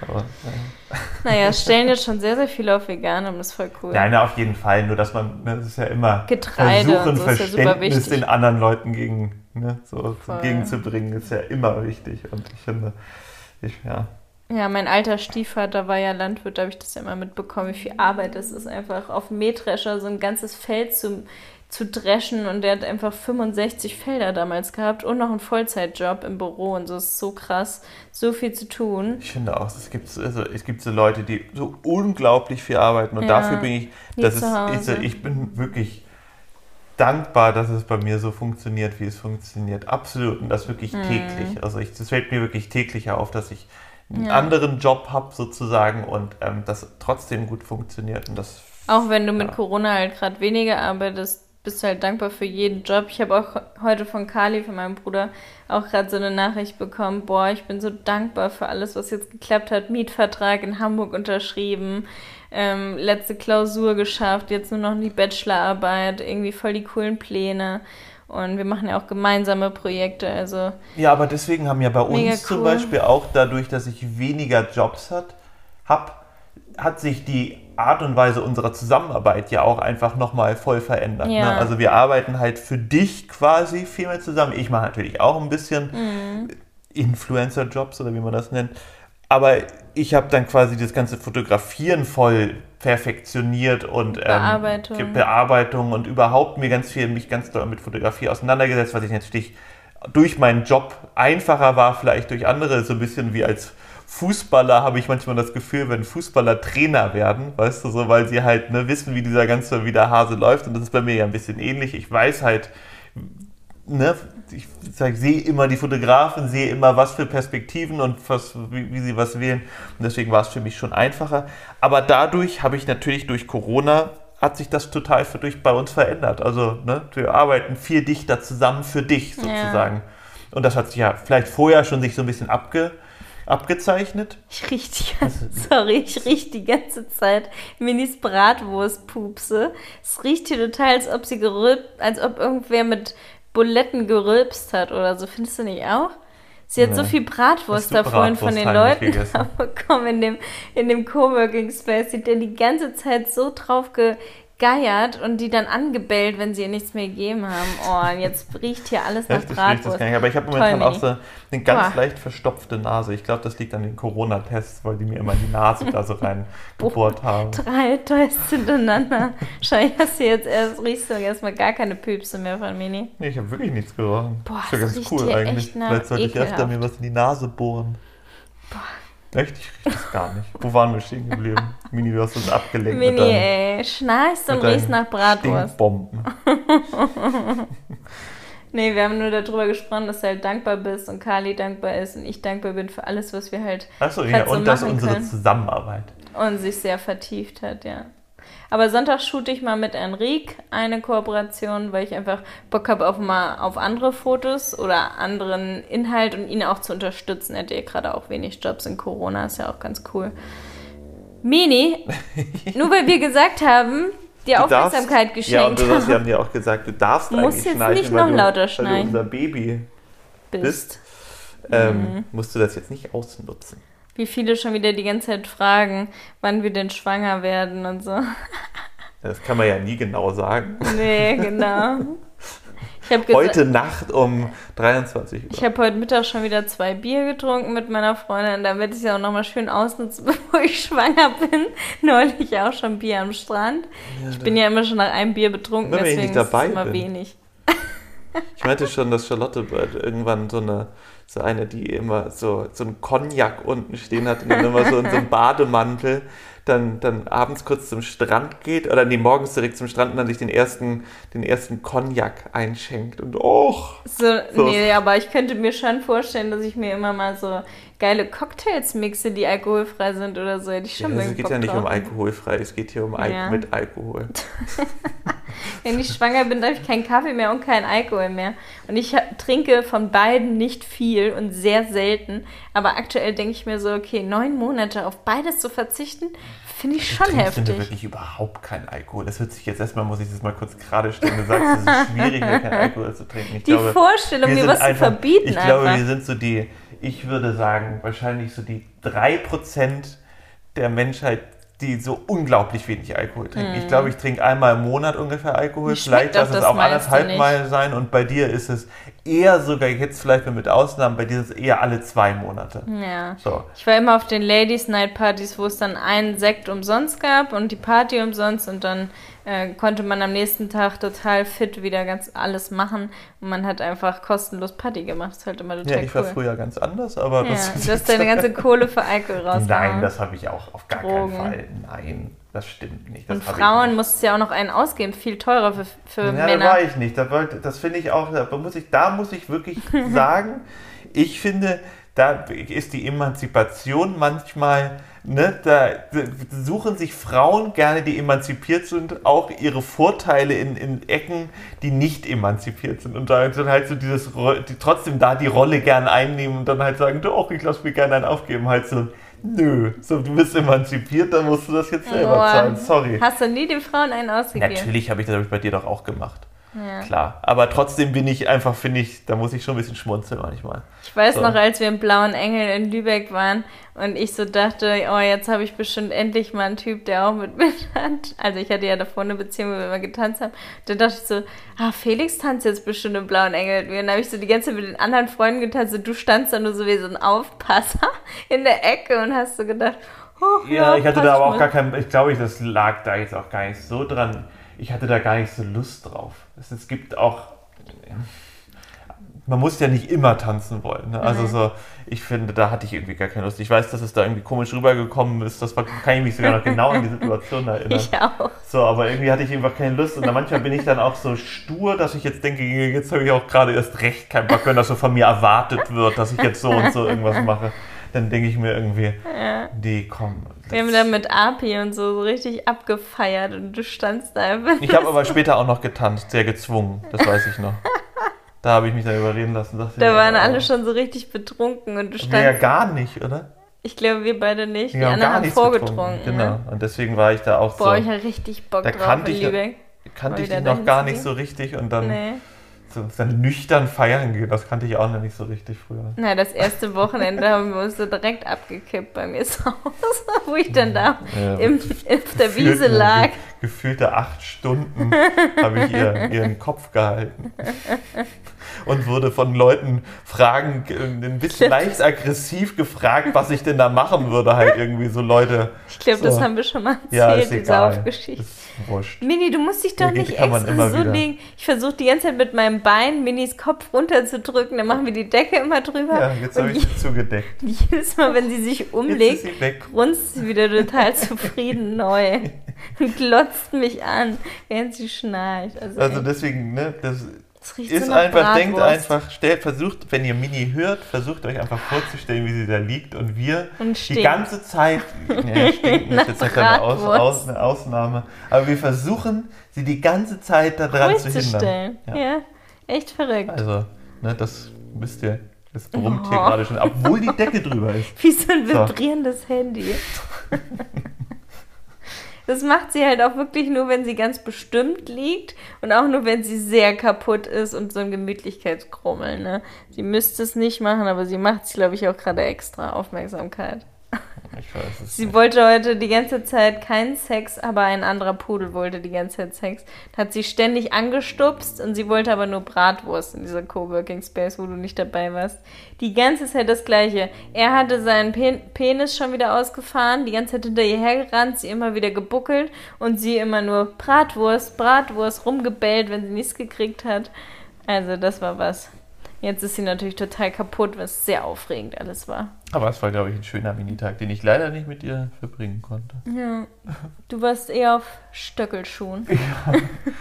Aber, naja. Naja, es stellen jetzt schon sehr, sehr viele auf vegan und das ist voll cool. Nein, auf jeden Fall. Nur, dass man, ne, das ist ja immer Getreide versuchen, so ja Verständnis wichtig. den anderen Leuten gegen, ne, so entgegenzubringen, ist ja immer wichtig. Und ich finde, ich, ja, Ja, mein alter Stiefvater war ja Landwirt, da habe ich das ja immer mitbekommen, wie viel Arbeit es ist, einfach auf dem Mähdrescher so ein ganzes Feld zu, zu dreschen und der hat einfach 65 Felder damals gehabt und noch einen Vollzeitjob im Büro und so das ist so krass, so viel zu tun. ich finde auch, es gibt, so- also, es gibt so Leute, die so unglaublich viel arbeiten. Und Ja, dafür bin ich, das ist, ich, so- ich bin wirklich dankbar, dass es bei mir so funktioniert, wie es funktioniert. Absolut. Und das wirklich Mhm. täglich. Also ich, das fällt mir wirklich täglich auf, dass ich einen Ja. anderen Job habe sozusagen und ähm, das trotzdem gut funktioniert. Und das Auch wenn du mit Ja. Corona halt gerade weniger arbeitest, bist du halt dankbar für jeden Job. Ich habe auch heute von Kali, von meinem Bruder, auch gerade so eine Nachricht bekommen. Boah, ich bin so dankbar für alles, was jetzt geklappt hat. Mietvertrag in Hamburg unterschrieben, ähm, letzte Klausur geschafft, jetzt nur noch die Bachelorarbeit, irgendwie voll die coolen Pläne. Und wir machen ja auch gemeinsame Projekte. Also Ja, aber deswegen haben ja bei uns zum cool. Beispiel auch dadurch, dass ich weniger Jobs hat, hab, hat sich die Art und Weise unserer Zusammenarbeit ja auch einfach nochmal voll verändert. Ja. Ne? Also wir arbeiten halt für dich quasi viel mehr zusammen. Ich mache natürlich auch ein bisschen Mhm. Influencer-Jobs oder wie man das nennt. Aber ich habe dann quasi das ganze Fotografieren voll perfektioniert und ähm, Bearbeitung und überhaupt mir ganz viel, mich ganz doll mit Fotografie auseinandergesetzt, was ich natürlich durch meinen Job einfacher war, vielleicht durch andere, so ein bisschen wie als Fußballer habe ich manchmal das Gefühl, wenn Fußballer Trainer werden, weißt du, so, weil sie halt ne, wissen, wie dieser ganze, wie der Hase läuft und das ist bei mir ja ein bisschen ähnlich. Ich weiß halt, ne, ich sag, sehe immer die Fotografen, sehe immer, was für Perspektiven und was, wie, wie sie was wählen. Und deswegen war es für mich schon einfacher. Aber dadurch habe ich natürlich durch Corona hat sich das total für, durch bei uns verändert. Also ne, wir arbeiten viel dichter zusammen für dich sozusagen. Und das hat sich ja vielleicht vorher schon sich so ein bisschen abge, abgezeichnet. Ich riech die ganze, sorry, ich riech die ganze Zeit Minis Bratwurstpupse. Es riecht hier total, als ob sie gerülpt, als ob irgendwer mit Buletten gerülpst hat oder so. Findest du nicht auch? Sie hat so Nee. viel Bratwurst da vorhin von den Leuten bekommen in dem, in dem Coworking Space. Die hat die ganze Zeit so drauf gegeiert und die dann angebellt, wenn sie ihr nichts mehr gegeben haben. Oh, und jetzt riecht hier alles nach ich rieche das Bratwurst. gar nicht. Aber ich habe momentan auch so eine ganz Boah. leicht verstopfte Nase. Ich glaube, das liegt an den Corona-Tests, weil die mir immer die Nase da so reingebohrt haben. Drei Tests hintereinander. Wahrscheinlich hast du jetzt erst, riechst du erstmal gar keine Püpse mehr von Mini. Nee, ich habe wirklich nichts gerochen. Boah, ist ja das ganz cool eigentlich. Vielleicht sollte ich öfter mir was in die Nase bohren. Echt? Ich das gar nicht. Wo waren wir stehen geblieben? Mini, du hast uns abgelenkt Mini, ey, schnarchst und mit deinen riechst nach Bratwurst. Stinkbomben. Nee, wir haben nur darüber gesprochen, dass du halt dankbar bist und Kali dankbar ist und ich dankbar bin für alles, was wir halt Achso, ja, Kannst du und das machen unsere können. Zusammenarbeit. und sich sehr vertieft hat, ja. Aber Sonntag shoote ich mal mit Enrique eine Kooperation, weil ich einfach Bock habe auf mal auf andere Fotos oder anderen Inhalt und ihn auch zu unterstützen. Er hat ja gerade auch wenig Jobs in Corona, ist ja auch ganz cool. Mini, nur weil wir gesagt haben, dir Du darfst- Aufmerksamkeit Ja, und geschenkt du wir haben dir auch gesagt, du darfst Musst eigentlich jetzt nicht weil noch du, lauter Weil schnarchen. du unser Baby bist. bist. Ähm, Mhm. Musst du das jetzt nicht ausnutzen. Wie viele schon wieder die ganze Zeit fragen, wann wir denn schwanger werden und so. Das kann man ja nie genau sagen. Nee, genau. Heute Nacht um 23 Uhr. Ich habe heute Mittag schon wieder zwei Bier getrunken mit meiner Freundin, damit ich es ja auch nochmal schön ausnutzen, bevor ich schwanger bin. Neulich auch schon Bier am Strand. ich bin ja immer schon nach einem Bier betrunken, deswegen nicht ist dabei es immer bin. wenig. Ich meinte schon, dass Charlotte irgendwann so eine, so eine, die immer so, so einen Cognac unten stehen hat und dann immer so in so einem Bademantel dann, dann abends kurz zum Strand geht oder nee, morgens direkt zum Strand und dann sich den ersten, den ersten Cognac einschenkt und och, So, So. Nee, aber ich könnte mir schon vorstellen, dass ich mir immer mal so geile Cocktails mixe, die alkoholfrei sind oder so. Hätte ich schon ja, es geht Bock ja nicht drauf. um alkoholfrei, es geht hier um Al Ja. mit Alkohol. Wenn ich schwanger bin, darf ich keinen Kaffee mehr und keinen Alkohol mehr. Und ich trinke von beiden nicht viel und sehr selten. Aber aktuell denke ich mir so, okay, neun Monate auf beides zu verzichten, finde ich schon Trinkst du heftig. wirklich überhaupt keinen Alkohol? Das hört sich jetzt erstmal, muss ich das mal kurz gerade stellen. Du sagst, es ist schwierig, keinen Alkohol zu trinken. Ich Die Vorstellung, wir mir was zu einfach- verbieten Ich glaube, einfach. wir sind so die, ich würde sagen, wahrscheinlich so die 3% der Menschheit, die so unglaublich wenig Alkohol trinken. Ich glaube, ich trinke einmal im Monat ungefähr Alkohol. Hm. Vielleicht lass es auch anderthalb. Mal sein. Und bei dir ist es eher sogar, jetzt vielleicht mit Ausnahmen, bei dir ist es eher alle zwei Monate. Ja. So. Ich war immer auf den Ladies Night Partys, wo es dann einen Sekt umsonst gab und die Party umsonst und dann äh, konnte man am nächsten Tag total fit wieder ganz alles machen und man hat einfach kostenlos Party gemacht. Das ist halt immer total Ja, ich war cool. früher ganz anders, aber Ja, das du hast deine ganze Kohle für Alkohol rausgehauen. Nein, das habe ich auch auf gar Drogen. keinen Fall. Nein, das stimmt nicht. Das und Frauen musst ja auch noch einen ausgeben, viel teurer für, für Ja, da Männer. war ich nicht. Da wollte, das finde ich auch, da muss ich, da muss ich wirklich sagen, ich finde, da ist die Emanzipation manchmal, ne, da suchen sich Frauen gerne, die emanzipiert sind, auch ihre Vorteile in, in Ecken, die nicht emanzipiert sind. Und da dann halt so dieses, die trotzdem da die Rolle gern einnehmen und dann halt sagen, doch, ich lasse mir gerne einen aufgeben. Halt so, nö, so, du bist emanzipiert, dann musst du das jetzt selber Boah. zahlen. Sorry. Hast du nie den Frauen einen ausgegeben? Natürlich habe ich das hab ich bei dir doch auch gemacht. Ja. Klar. Aber trotzdem bin ich einfach, finde ich, da muss ich schon ein bisschen schmunzeln manchmal. Ich weiß So. noch, als wir im Blauen Engel in Lübeck waren und ich so dachte, oh, jetzt habe ich bestimmt endlich mal einen Typ, der auch mit mir tanzt. Also ich hatte ja davor eine Beziehung, wo wir immer getanzt haben. Dann dachte ich so, ah, Felix tanzt jetzt bestimmt im Blauen Engel mit mir. Und dann habe ich so die ganze Zeit mit den anderen Freunden getanzt und du standst da nur so wie so ein Aufpasser in der Ecke und hast so gedacht, oh, Ja, ich hatte da aber auch gar kein, ich glaube, das lag da jetzt auch gar nicht so dran. Ich hatte da gar nicht so Lust drauf. Es, es gibt auch, man muss ja nicht immer tanzen wollen. Ne? Also so, ich finde, da hatte ich irgendwie gar keine Lust. Ich weiß, dass es da irgendwie komisch rübergekommen ist. Das war, kann ich mich sogar noch genau an die Situation erinnern. Ich auch. So, aber irgendwie hatte ich einfach keine Lust. Und dann manchmal bin ich dann auch so stur, dass ich jetzt denke, jetzt habe ich auch gerade erst recht keinen Bock, wenn das so von mir erwartet wird, dass ich jetzt so und so irgendwas mache. Dann denke ich mir irgendwie, nee, komm. Wir haben dann mit Api und so, so richtig abgefeiert und du standst da einfach. Ich habe aber später auch noch getanzt, sehr gezwungen, das weiß ich noch. Da habe ich mich dann überreden lassen. Da nee, waren alle schon so richtig betrunken und du Wir ja standst. gar nicht, oder? Ich glaube, wir beide nicht. Die Wir anderen haben nichts vorgetrunken. Genau. Ne? Und deswegen war ich da auch Boah, ich so. hatte richtig Bock Da drauf kannte in ich- Lübeck. Kannte mal ich die noch gar nicht so richtig und dann, Nee. So, dann nüchtern feiern gehen, das kannte ich auch noch nicht so richtig früher. Na, das erste Wochenende haben wir uns so direkt abgekippt bei mir zu Hause, wo ich dann da Ja, im, auf der Wiese lag. ge- Gefühlte acht Stunden habe ich ihr, ihren Kopf gehalten. Und wurde von Leuten Fragen, äh, ein bisschen leicht aggressiv gefragt, was ich denn da machen würde. Halt irgendwie so Leute. Ich glaube, das So. haben wir schon mal erzählt, Ja, ist diese egal. Aufgeschichte. Ist wurscht. Mini, du musst dich doch nicht extra so legen. Ich versuche die ganze Zeit mit meinem Bein Minis Kopf runterzudrücken, dann machen wir die Decke immer drüber. Ja, jetzt habe ich sie zugedeckt. je- jedes Mal, wenn sie sich umlegt, sie grunzt sie wieder total zufrieden neu und glotzt mich an, während sie schnarcht. Also, Also deswegen, ne, das das ist so einfach, denkt Bratwurst. einfach, stellt, versucht, wenn ihr Mini hört, versucht euch einfach vorzustellen, wie sie da liegt und wir Und die ganze Zeit, ja, stinken ist jetzt eine, Aus, eine Ausnahme, aber wir versuchen, sie die ganze Zeit daran zu hindern. Ja. Ja. echt verrückt. Also, ne, das wisst ihr, das brummt hier Oh. gerade schon, obwohl die Decke drüber ist. Wie so ein So. vibrierendes Handy. Das macht sie halt auch wirklich nur, wenn sie ganz bestimmt liegt und auch nur, wenn sie sehr kaputt ist und so ein Gemütlichkeitskrummeln. Ne? Sie müsste es nicht machen, aber sie macht es, glaube ich, auch gerade extra Aufmerksamkeit. Ich weiß es Sie nicht. wollte heute die ganze Zeit keinen Sex, aber ein anderer Pudel wollte die ganze Zeit Sex. Hat sie ständig angestupst und sie wollte aber nur Bratwurst in dieser Coworking Space, wo du nicht dabei warst. Die ganze Zeit das Gleiche. Er hatte seinen Pen Penis schon wieder ausgefahren, die ganze Zeit hinter ihr hergerannt, sie immer wieder gebuckelt und sie immer nur Bratwurst, Bratwurst rumgebellt, wenn sie nichts gekriegt hat. Also das war was. Jetzt ist sie natürlich total kaputt, was sehr aufregend alles war. Aber es war, glaube ich, ein schöner Minitag, den ich leider nicht mit ihr verbringen konnte. Ja. Du warst eher auf Stöckelschuhen.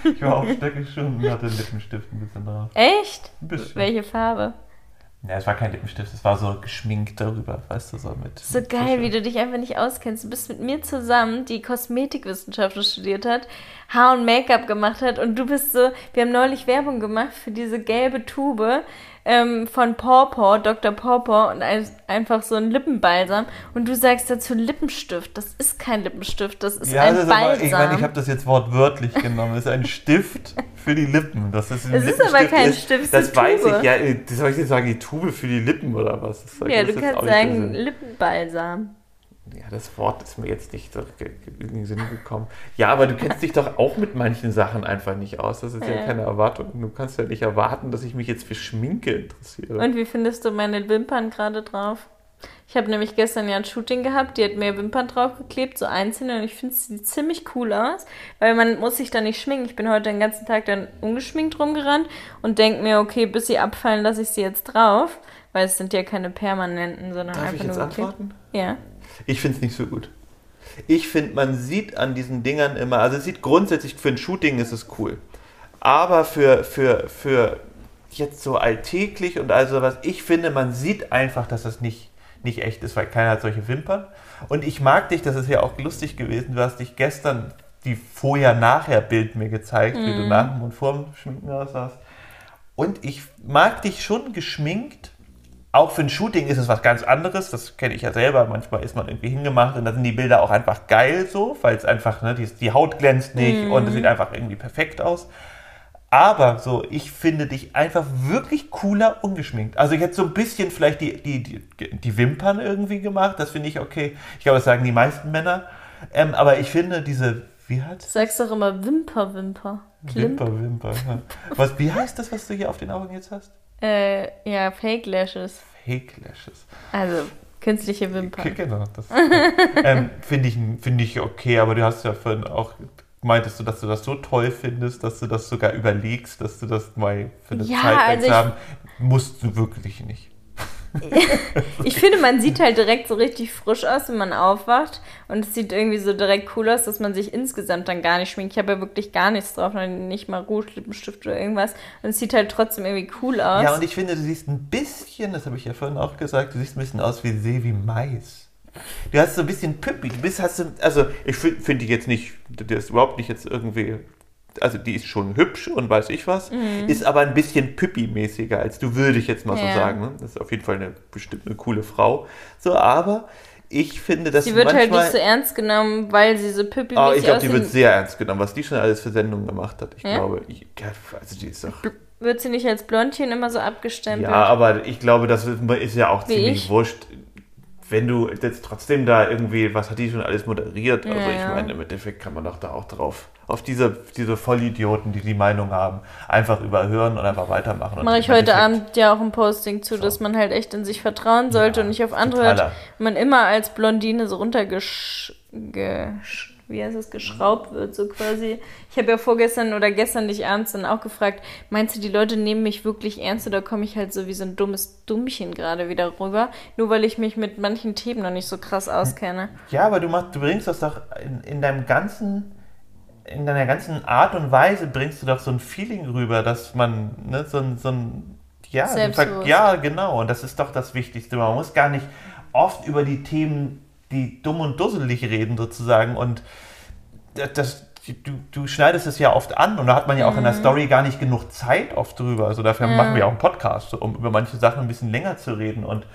Ich war auf Stöckelschuhen und hatte einen Lippenstift ein bisschen drauf. Echt? Ein bisschen. Welche Farbe? Ja, es war kein Lippenstift, es war so geschminkt darüber, weißt du, so mit. So mit geil, Tusche. wie du dich einfach nicht auskennst. Du bist mit mir zusammen, die Kosmetikwissenschaften studiert hat, Haar- und Make-up gemacht hat und du bist so, wir haben neulich Werbung gemacht für diese gelbe Tube ähm, von Pawpaw, Dr. Pawpaw und ein, einfach so ein Lippenbalsam und du sagst dazu Lippenstift. Das ist kein Lippenstift, das ist Ja, ein das ist aber, Balsam. ich meine, ich habe das jetzt wortwörtlich genommen. Es ist ein Stift für die Lippen. Das ist ein Es ist aber Lippenstift kein ist, Stift, Das weiß Tube. ich. Ja, äh, soll ich jetzt sagen, die Tube für die Lippen oder was? Das ja, das du kannst sagen. Lippenbalsam. Ja, das Wort ist mir jetzt nicht so in den Sinn gekommen. Ja, aber du kennst dich doch auch mit manchen Sachen einfach nicht aus. Das ist ja, Ja. keine Erwartung. Du kannst ja nicht erwarten, dass ich mich jetzt für Schminke interessiere. Und wie findest du meine Wimpern gerade drauf? Ich habe nämlich gestern ja ein Shooting gehabt, die hat mir Wimpern draufgeklebt, so einzelne, und ich finde, es sieht ziemlich cool aus, weil man muss sich da nicht schminken. Ich bin heute den ganzen Tag dann ungeschminkt rumgerannt und denke mir, okay, bis sie abfallen, lasse ich sie jetzt drauf, weil es sind ja keine permanenten, sondern Darf ich einfach jetzt nur antworten? Ja. Ich finde es nicht so gut. Ich finde, man sieht an diesen Dingern immer, also es sieht grundsätzlich für ein Shooting ist es cool. Aber für, für, für jetzt so alltäglich und also was, ich finde, man sieht einfach, dass das nicht, nicht echt ist, weil keiner hat solche Wimpern. Und ich mag dich, das ist ja auch lustig gewesen, du hast dich gestern die Vorher-Nachher-Bild mir gezeigt, wie du nach dem und vor dem Schminken aussahst. Und ich mag dich schon geschminkt. Auch für ein Shooting ist es was ganz anderes. Das kenne ich ja selber. Manchmal ist man irgendwie hingemacht und dann sind die Bilder auch einfach geil so, weil es einfach, ne, die, die Haut glänzt nicht und es sieht einfach irgendwie perfekt aus. Aber so, ich finde dich einfach wirklich cooler ungeschminkt. Also ich hätte so ein bisschen vielleicht die, die, die, die Wimpern irgendwie gemacht. Das finde ich okay. Ich glaube, das sagen die meisten Männer. Ähm, aber ich finde diese, wie heißt Du sagst doch immer Wimper, Wimper. Klimp. Wimper, Wimper. Ja. Was, wie heißt das, was du hier auf den Augen jetzt hast? Äh, ja, Fake Lashes. Fake Lashes. Also, künstliche Wimpern. Genau, das ähm, finde ich, find ich okay, aber du hast ja vorhin auch meintest du, dass du das so toll findest, dass du das sogar überlegst, dass du das mal für eine Ja, Zeit also haben. Musst du wirklich nicht. Ich finde, man sieht halt direkt so richtig frisch aus, wenn man aufwacht. Und es sieht irgendwie so direkt cool aus, dass man sich insgesamt dann gar nicht schminkt. Ich habe ja wirklich gar nichts drauf, nicht mal Rouge, Lippenstift oder irgendwas. Und es sieht halt trotzdem irgendwie cool aus. Ja, und ich finde, du siehst ein bisschen, das habe ich ja vorhin auch gesagt, du siehst ein bisschen aus wie Sevi Mais. Du hast so ein bisschen Püppi. Du bist, hast du, also ich finde find die jetzt nicht, die ist überhaupt nicht jetzt irgendwie, also die ist schon hübsch und weiß ich was, ist aber ein bisschen Püppi-mäßiger als du, würde ich jetzt mal Mhm. Ja. so sagen. Ne? Das ist auf jeden Fall eine bestimmt eine coole Frau. So, aber ich finde, dass sie wird halt manchmal, nicht so ernst genommen, weil sie so püppi Ah, ich glaube, die wird sehr ernst genommen, was die schon alles für Sendungen gemacht hat. Ich Ja? glaube, ich, also die ist doch Wird sie nicht als Blondchen immer so abgestempelt? Ja, aber ich glaube, das ist ja auch Wie ziemlich ich? wurscht. Wenn du jetzt trotzdem da irgendwie, was hat die schon alles moderiert? Also Ja, ich ja. meine, im Endeffekt kann man doch da auch drauf, auf diese, diese Vollidioten, die die Meinung haben, einfach überhören und einfach weitermachen. Mache ich heute Abend ja auch ein Posting zu, dass man halt echt in sich vertrauen sollte Ja, und nicht auf andere. Man immer als Blondine so runtergesch... Gesch, wie heißt es? Geschraubt wird, so quasi. Ich habe ja vorgestern oder gestern dich abends dann auch gefragt, meinst du, die Leute nehmen mich wirklich ernst oder komme ich halt so wie so ein dummes Dummchen gerade wieder rüber? Nur weil ich mich mit manchen Themen noch nicht so krass auskenne. Ja, aber du, machst, du bringst das doch in, in deinem ganzen, in deiner ganzen Art und Weise bringst du doch so ein Feeling rüber, dass man, ne, so ein, so ein ja, ja, genau, und das ist doch das Wichtigste. Man muss gar nicht oft über die Themen, die dumm und dusselig reden, sozusagen, und das, du, du schneidest es ja oft an und da hat man ja auch in der Story gar nicht genug Zeit oft drüber. Also dafür machen wir auch einen Podcast, um über manche Sachen ein bisschen länger zu reden und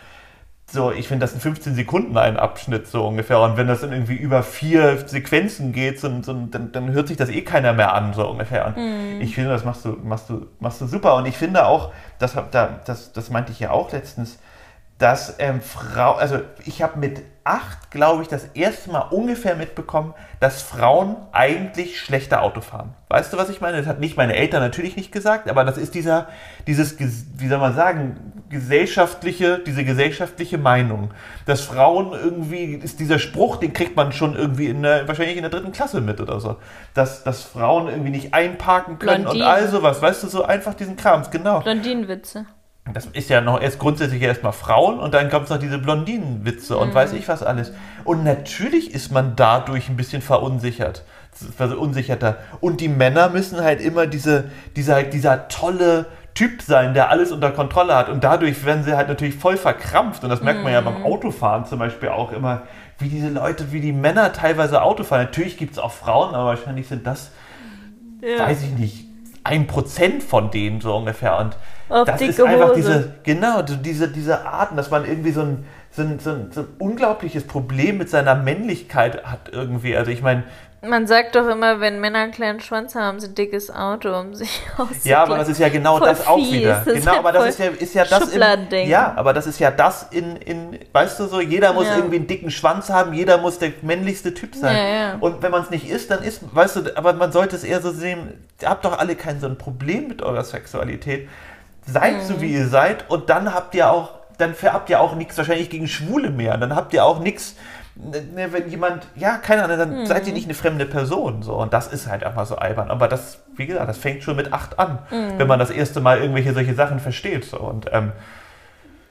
so, ich finde, das sind 15 Sekunden ein Abschnitt so ungefähr. Und wenn das dann irgendwie über vier Sequenzen geht, so, so, dann, dann hört sich das eh keiner mehr an, so ungefähr. Und ich finde, das machst du, machst du, machst du super. Und ich finde auch, das, das, das meinte ich ja auch letztens, dass ähm, Frau, also ich habe mit acht, glaube ich, das erste Mal ungefähr mitbekommen, dass Frauen eigentlich schlechter Auto fahren. Weißt du, was ich meine? Das hat nicht meine Eltern natürlich nicht gesagt, aber das ist dieser, dieses, wie soll man sagen, gesellschaftliche, diese gesellschaftliche Meinung, dass Frauen irgendwie, ist dieser Spruch, den kriegt man schon irgendwie in der, wahrscheinlich in der dritten Klasse mit oder so, dass, dass Frauen irgendwie nicht einparken können Blondine. und all sowas, weißt du, so einfach diesen Krams, genau. Blondinenwitze das ist ja noch erst grundsätzlich erstmal Frauen und dann kommt es noch diese Blondinenwitze und mhm. weiß ich was alles. Und natürlich ist man dadurch ein bisschen verunsichert, verunsicherter. Und die Männer müssen halt immer diese, dieser, dieser tolle Typ sein, der alles unter Kontrolle hat. Und dadurch werden sie halt natürlich voll verkrampft. Und das merkt man ja beim mhm. Autofahren zum Beispiel auch immer, wie diese Leute, wie die Männer teilweise Auto fahren. Natürlich gibt es auch Frauen, aber wahrscheinlich sind das, ja. weiß ich nicht, ein Prozent von denen so ungefähr. Und auf das ist einfach Hose. diese, genau, diese, diese Arten, dass man irgendwie so ein, so, ein, so, ein, so ein unglaubliches Problem mit seiner Männlichkeit hat irgendwie. Also ich meine, man sagt doch immer, wenn Männer einen kleinen Schwanz haben, sie ein dickes Auto, um sich auszugleichen. Ja, aber das ist ja genau voll das fies. auch wieder. Das genau, aber das ist ja, ist ja das in, Ja, aber das ist ja das in, in weißt du so, jeder muss ja. irgendwie einen dicken Schwanz haben, jeder muss der männlichste Typ sein. Ja, ja. Und wenn man es nicht ist, dann ist, weißt du, aber man sollte es eher so sehen, ihr habt doch alle kein so ein Problem mit eurer Sexualität seid mhm. so wie ihr seid und dann habt ihr auch, dann habt ihr auch nichts wahrscheinlich gegen Schwule mehr. Dann habt ihr auch nichts, ne, wenn jemand, ja, keine Ahnung, dann mhm. seid ihr nicht eine fremde Person. So. Und das ist halt einfach so albern. Aber das, wie gesagt, das fängt schon mit acht an, mhm. wenn man das erste Mal irgendwelche solche Sachen versteht. So. Und ähm,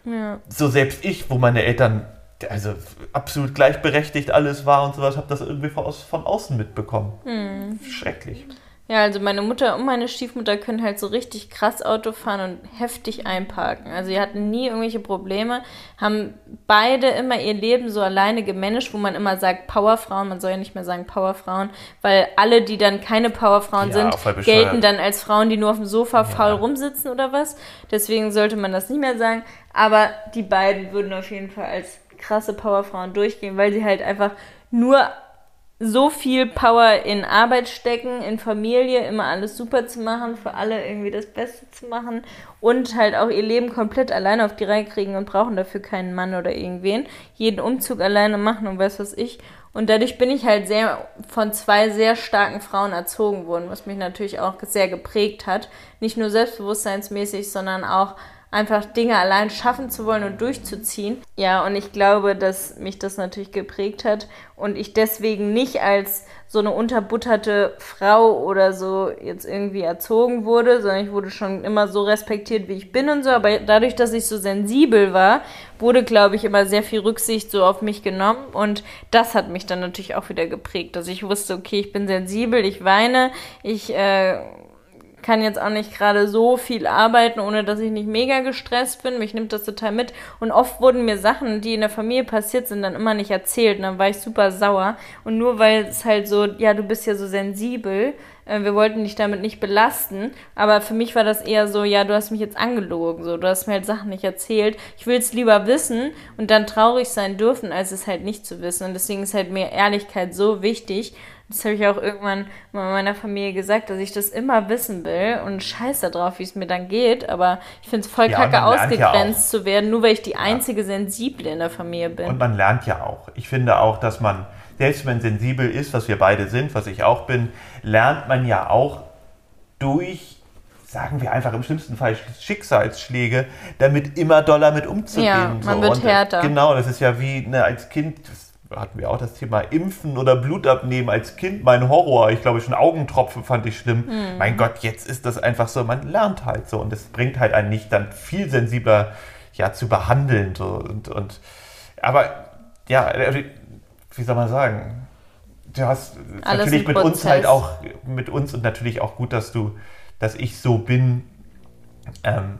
ja. so selbst ich, wo meine Eltern also absolut gleichberechtigt alles war und sowas, habe das irgendwie von, von außen mitbekommen. Mhm. Schrecklich. Ja, also meine Mutter und meine Stiefmutter können halt so richtig krass Auto fahren und heftig einparken. Also sie hatten nie irgendwelche Probleme, haben beide immer ihr Leben so alleine gemanagt, wo man immer sagt Powerfrauen, man soll ja nicht mehr sagen Powerfrauen, weil alle, die dann keine Powerfrauen ja, sind, gelten dann als Frauen, die nur auf dem Sofa ja. faul rumsitzen oder was. Deswegen sollte man das nicht mehr sagen. Aber die beiden würden auf jeden Fall als krasse Powerfrauen durchgehen, weil sie halt einfach nur so viel Power in Arbeit stecken, in Familie, immer alles super zu machen, für alle irgendwie das Beste zu machen und halt auch ihr Leben komplett alleine auf die Reihe kriegen und brauchen dafür keinen Mann oder irgendwen. Jeden Umzug alleine machen und weiß was ich. Und dadurch bin ich halt sehr von zwei sehr starken Frauen erzogen worden, was mich natürlich auch sehr geprägt hat. Nicht nur selbstbewusstseinsmäßig, sondern auch einfach Dinge allein schaffen zu wollen und durchzuziehen. Ja, und ich glaube, dass mich das natürlich geprägt hat und ich deswegen nicht als so eine unterbutterte Frau oder so jetzt irgendwie erzogen wurde, sondern ich wurde schon immer so respektiert, wie ich bin und so. Aber dadurch, dass ich so sensibel war, wurde, glaube ich, immer sehr viel Rücksicht so auf mich genommen. Und das hat mich dann natürlich auch wieder geprägt, dass ich wusste, okay, ich bin sensibel, ich weine, ich äh, kann jetzt auch nicht gerade so viel arbeiten, ohne dass ich nicht mega gestresst bin. Mich nimmt das total mit. Und oft wurden mir Sachen, die in der Familie passiert sind, dann immer nicht erzählt. Und dann war ich super sauer. Und nur weil es halt so, ja, du bist ja so sensibel, wir wollten dich damit nicht belasten. Aber für mich war das eher so, ja, du hast mich jetzt angelogen. So, du hast mir halt Sachen nicht erzählt. Ich will es lieber wissen und dann traurig sein dürfen, als es halt nicht zu wissen. Und deswegen ist halt mir Ehrlichkeit so wichtig. Das habe ich auch irgendwann mal meiner Familie gesagt, dass ich das immer wissen will und scheiße drauf, wie es mir dann geht. Aber ich finde es voll ja, kacke, ausgegrenzt ja zu werden, nur weil ich die einzige. Sensible in der Familie bin. Und man lernt ja auch. Ich finde auch, dass man, selbst wenn sensibel ist, was wir beide sind, was ich auch bin, lernt man ja auch durch sagen wir einfach im schlimmsten Fall Schicksalsschläge, damit immer doller mit umzugehen. Ja, man so. wird und, härter. Genau, das ist ja wie ne, als Kind, hatten wir auch das Thema Impfen oder Blut abnehmen als Kind mein Horror. Ich glaube, schon Augentropfen fand ich schlimm. Mhm. Mein Gott, jetzt ist das einfach so, man lernt halt so und es bringt halt einen nicht dann viel sensibler ja, zu behandeln. So, und, und, aber ja, äh, wie soll man sagen? Du hast Alles natürlich mit uns halt auch, mit uns und natürlich auch gut, dass du, dass ich so bin. Ähm,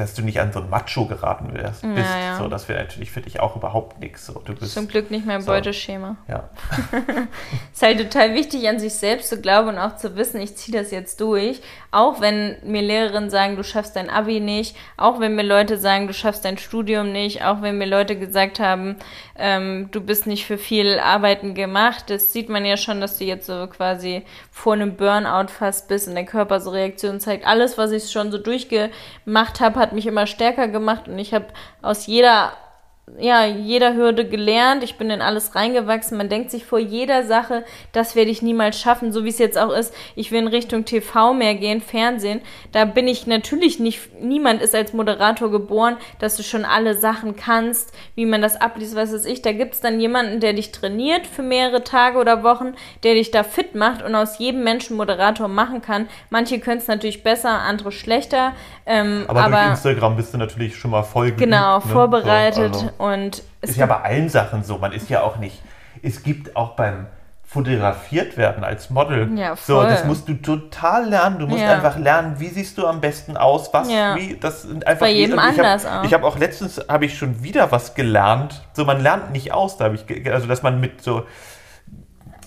dass du nicht an so ein Macho geraten wirst, bist. Ja. So, das wäre natürlich für dich auch überhaupt nichts. So, du bist, Zum Glück nicht mehr im so, Beuteschema. Ja. ist halt total wichtig, an sich selbst zu glauben und auch zu wissen, ich ziehe das jetzt durch. Auch wenn mir Lehrerinnen sagen, du schaffst dein Abi nicht, auch wenn mir Leute sagen, du schaffst dein Studium nicht, auch wenn mir Leute gesagt haben, ähm, du bist nicht für viel Arbeiten gemacht. Das sieht man ja schon, dass du jetzt so quasi vor einem Burnout fast bist und der Körper so Reaktionen zeigt. Alles, was ich schon so durchgemacht habe, hat hat mich immer stärker gemacht und ich habe aus jeder ja, jeder Hürde gelernt, ich bin in alles reingewachsen. Man denkt sich vor jeder Sache, das werde ich niemals schaffen, so wie es jetzt auch ist. Ich will in Richtung TV mehr gehen, Fernsehen. Da bin ich natürlich nicht, niemand ist als Moderator geboren, dass du schon alle Sachen kannst, wie man das abliest, was weiß ich. Da gibt es dann jemanden, der dich trainiert für mehrere Tage oder Wochen, der dich da fit macht und aus jedem Menschen Moderator machen kann. Manche können es natürlich besser, andere schlechter. Ähm, aber, aber, durch Instagram bist du natürlich schon mal voll geübt, Genau, ne? vorbereitet. So, also. Und ist ja bei allen Sachen so. Man ist ja auch nicht. Es gibt auch beim fotografiert werden als Model. Ja, voll. So, das musst du total lernen. Du musst ja. einfach lernen, wie siehst du am besten aus, was, ja. wie, das sind einfach bei jedem ich anders hab, auch. Ich habe auch letztens habe ich schon wieder was gelernt. So, man lernt nicht aus, da habe ich also dass man mit so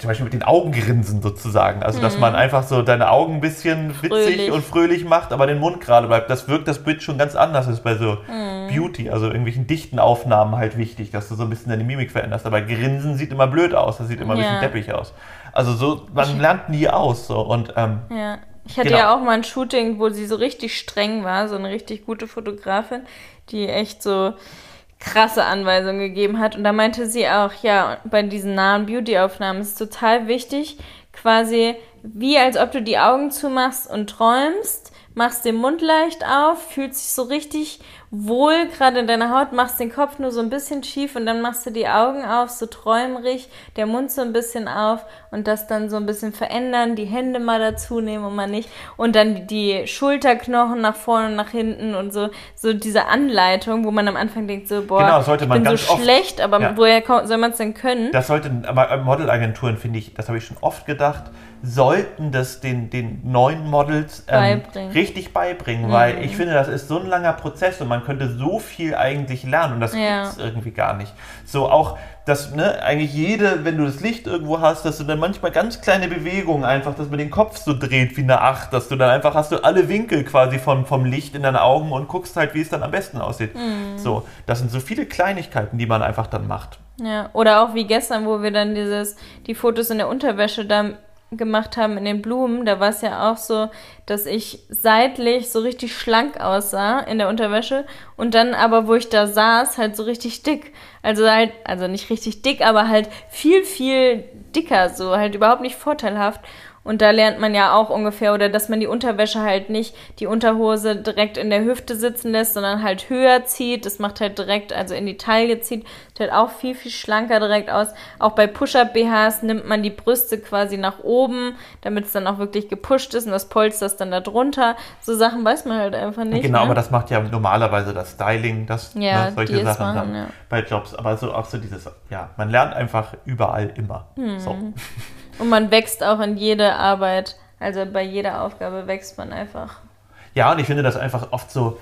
zum Beispiel mit den Augengrinsen sozusagen. Also, dass mhm. man einfach so deine Augen ein bisschen witzig fröhlich. und fröhlich macht, aber den Mund gerade bleibt. Das wirkt das Bild schon ganz anders. Das ist bei so mhm. Beauty, also irgendwelchen dichten Aufnahmen halt wichtig, dass du so ein bisschen deine Mimik veränderst. Aber Grinsen sieht immer blöd aus, das sieht immer ein bisschen deppig aus. Also, so, man lernt nie aus. So. Und, ähm, ja. Ich hatte genau. ja auch mal ein Shooting, wo sie so richtig streng war, so eine richtig gute Fotografin, die echt so krasse Anweisungen gegeben hat. Und da meinte sie auch, ja, bei diesen nahen Beauty-Aufnahmen ist total wichtig, quasi wie als ob du die Augen zumachst und träumst, machst den Mund leicht auf, fühlst dich so richtig wohl gerade in deiner Haut, machst den Kopf nur so ein bisschen schief und dann machst du die Augen auf, so träumerig, der Mund so ein bisschen auf und das dann so ein bisschen verändern, die Hände mal dazu nehmen und mal nicht und dann die Schulterknochen nach vorne und nach hinten und so, so diese Anleitung, wo man am Anfang denkt so, boah, genau, sollte man ich bin so schlecht, aber ja. woher soll man es denn können? Das sollten, aber Modelagenturen finde ich, das habe ich schon oft gedacht, sollten das den, den neuen Models ähm, beibringen. richtig beibringen, mhm. weil ich finde, das ist so ein langer Prozess und man könnte so viel eigentlich lernen und das ja. gibt es irgendwie gar nicht. So auch, dass ne, eigentlich jede, wenn du das Licht irgendwo hast, dass du dann manchmal ganz kleine Bewegungen einfach, dass man den Kopf so dreht wie eine Acht, dass du dann einfach hast du alle Winkel quasi vom, vom Licht in deinen Augen und guckst halt, wie es dann am besten aussieht. Mhm. So, das sind so viele Kleinigkeiten, die man einfach dann macht. Ja, oder auch wie gestern, wo wir dann dieses, die Fotos in der Unterwäsche da gemacht haben in den Blumen, da war es ja auch so, dass ich seitlich so richtig schlank aussah in der Unterwäsche und dann aber, wo ich da saß, halt so richtig dick. Also halt, also nicht richtig dick, aber halt viel, viel dicker, so halt überhaupt nicht vorteilhaft. Und da lernt man ja auch ungefähr, oder dass man die Unterwäsche halt nicht die Unterhose direkt in der Hüfte sitzen lässt, sondern halt höher zieht. Das macht halt direkt, also in die Taille zieht, sieht halt auch viel, viel schlanker direkt aus. Auch bei Push-Up-BHs nimmt man die Brüste quasi nach oben, damit es dann auch wirklich gepusht ist und das Polster ist dann da drunter. So Sachen weiß man halt einfach nicht. Genau, ne? aber das macht ja normalerweise das Styling, das ja, ne, solche Sachen machen, dann ja. bei Jobs. Aber so auch so dieses, ja, man lernt einfach überall immer. Hm. So. Und man wächst auch in jede Arbeit. Also bei jeder Aufgabe wächst man einfach. Ja, und ich finde das einfach oft so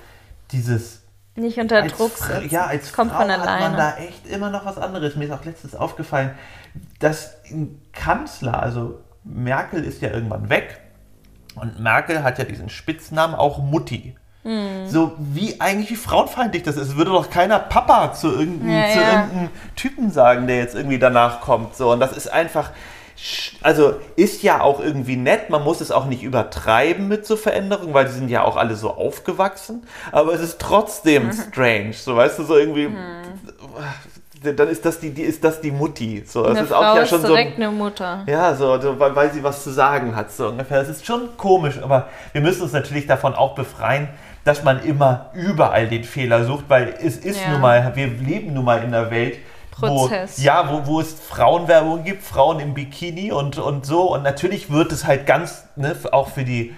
dieses. Nicht unter Druck setzen. Ja, als Kommt Frau von alleine. hat man da echt immer noch was anderes. Mir ist auch letztens aufgefallen, dass ein Kanzler, also Merkel ist ja irgendwann weg. Und Merkel hat ja diesen Spitznamen auch Mutti. Mhm. So wie eigentlich wie frauenfeindlich das ist. Würde doch keiner Papa zu irgendeinem, ja, ja. irgendeinem Typen sagen, der jetzt irgendwie danach kommt. So, und das ist einfach, also ist ja auch irgendwie nett, man muss es auch nicht übertreiben mit so Veränderungen, weil die sind ja auch alle so aufgewachsen, aber es ist trotzdem mhm. strange, so weißt du, so irgendwie, mhm. dann ist das die, die, ist das die Mutti, so, das eine ist Frau auch ja schon ist direkt so, eine Mutter. Ja, so, weil, weil sie was zu sagen hat, so ungefähr, das ist schon komisch, aber wir müssen uns natürlich davon auch befreien, dass man immer überall den Fehler sucht, weil es ist ja. nun mal, wir leben nun mal in einer Welt, Prozess. Wo, ja, wo, wo es Frauenwerbung gibt, Frauen im Bikini und, und so. Und natürlich wird es halt ganz, ne, auch für die,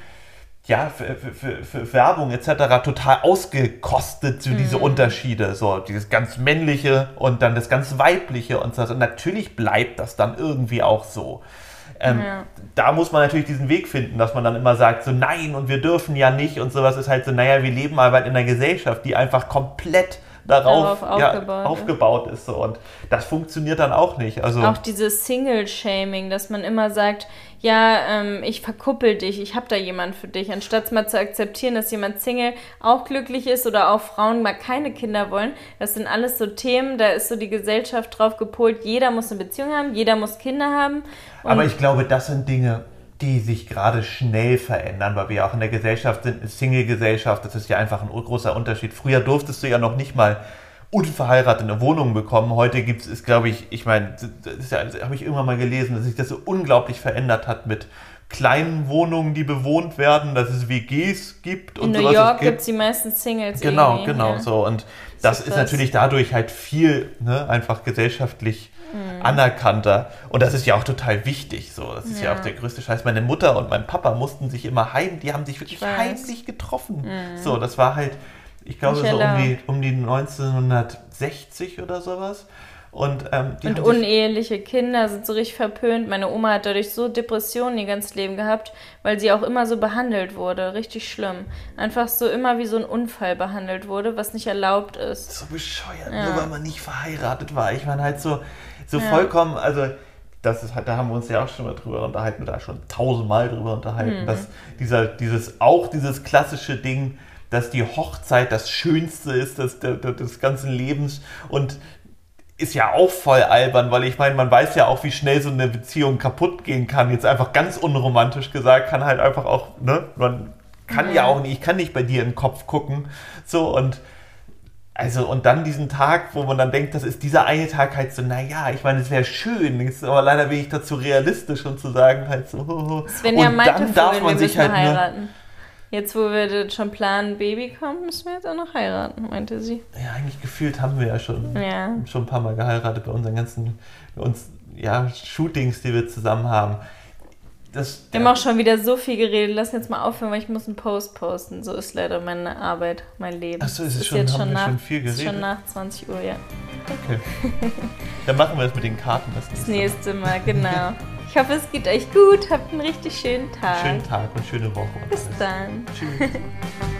ja, für, für, für Werbung etc. total ausgekostet, so diese mhm. Unterschiede. So dieses ganz männliche und dann das ganz weibliche und so. Und natürlich bleibt das dann irgendwie auch so. Ähm, ja. Da muss man natürlich diesen Weg finden, dass man dann immer sagt, so nein und wir dürfen ja nicht und sowas ist halt so, naja, wir leben aber in einer Gesellschaft, die einfach komplett darauf, darauf aufgebaut, ja, aufgebaut ist. So. Und das funktioniert dann auch nicht. Also auch dieses Single-Shaming, dass man immer sagt, ja, ähm, ich verkuppel dich, ich habe da jemand für dich, anstatt mal zu akzeptieren, dass jemand Single auch glücklich ist oder auch Frauen mal keine Kinder wollen. Das sind alles so Themen, da ist so die Gesellschaft drauf gepolt, jeder muss eine Beziehung haben, jeder muss Kinder haben. Aber ich glaube, das sind Dinge, die sich gerade schnell verändern, weil wir ja auch in der Gesellschaft sind, eine Single-Gesellschaft, das ist ja einfach ein großer Unterschied. Früher durftest du ja noch nicht mal unverheiratet eine Wohnung bekommen. Heute gibt es, ist, glaube ich, ich meine, das ja, habe ich irgendwann mal gelesen, dass sich das so unglaublich verändert hat mit kleinen Wohnungen, die bewohnt werden, dass es WGs gibt und In New York gibt es die meisten Singles. Genau, genau, ja. so. Und das, das ist natürlich dadurch halt viel ne, einfach gesellschaftlich mhm. anerkannter. Und das ist ja auch total wichtig. So, das ist ja. ja. auch der größte Scheiß. Meine Mutter und mein Papa mussten sich immer heim, die haben sich wirklich heimlich getroffen. Mhm. So, das war halt, ich glaube, so um die, um die 1960 oder sowas. Und, ähm, und uneheliche Kinder sind so richtig verpönt. Meine Oma hat dadurch so Depressionen ihr ganzes Leben gehabt, weil sie auch immer so behandelt wurde. Richtig schlimm. Einfach so immer wie so ein Unfall behandelt wurde, was nicht erlaubt ist. So bescheuert, ja. nur weil man nicht verheiratet war. Ich meine halt so, so ja. vollkommen, also das ist halt, da haben wir uns ja auch schon mal drüber unterhalten, da schon tausendmal drüber unterhalten, mhm. dass dieser, dieses, auch dieses klassische Ding, dass die Hochzeit das Schönste ist des, des, des ganzen Lebens und ist ja auch voll albern, weil ich meine, man weiß ja auch, wie schnell so eine Beziehung kaputt gehen kann. Jetzt einfach ganz unromantisch gesagt, kann halt einfach auch, ne, man kann mhm. ja auch nicht, ich kann nicht bei dir in den Kopf gucken. So und also und dann diesen Tag, wo man dann denkt, das ist dieser eine Tag halt so, naja, ich meine, es wäre schön, aber leider bin ich dazu realistisch und zu sagen halt so, und ja dann darf man sich halt heiraten. Ne, Jetzt, wo wir schon planen, Baby kommt, müssen wir jetzt auch noch heiraten, meinte sie. Ja, eigentlich gefühlt haben wir ja schon, ja. schon ein paar Mal geheiratet bei unseren ganzen uns, ja, Shootings, die wir zusammen haben. Das, wir haben auch schon wieder so viel geredet. Lass jetzt mal aufhören, weil ich muss einen Post posten. So ist leider meine Arbeit, mein Leben. Achso, ist es ist schon, jetzt schon, nach, schon viel geredet? Ist schon nach 20 Uhr, ja. Okay. Dann machen wir das mit den Karten das nächste, das nächste Mal. genau. Ich hoffe, es geht euch gut. Habt einen richtig schönen Tag. Schönen Tag und schöne Woche. Bis dann. Tschüss.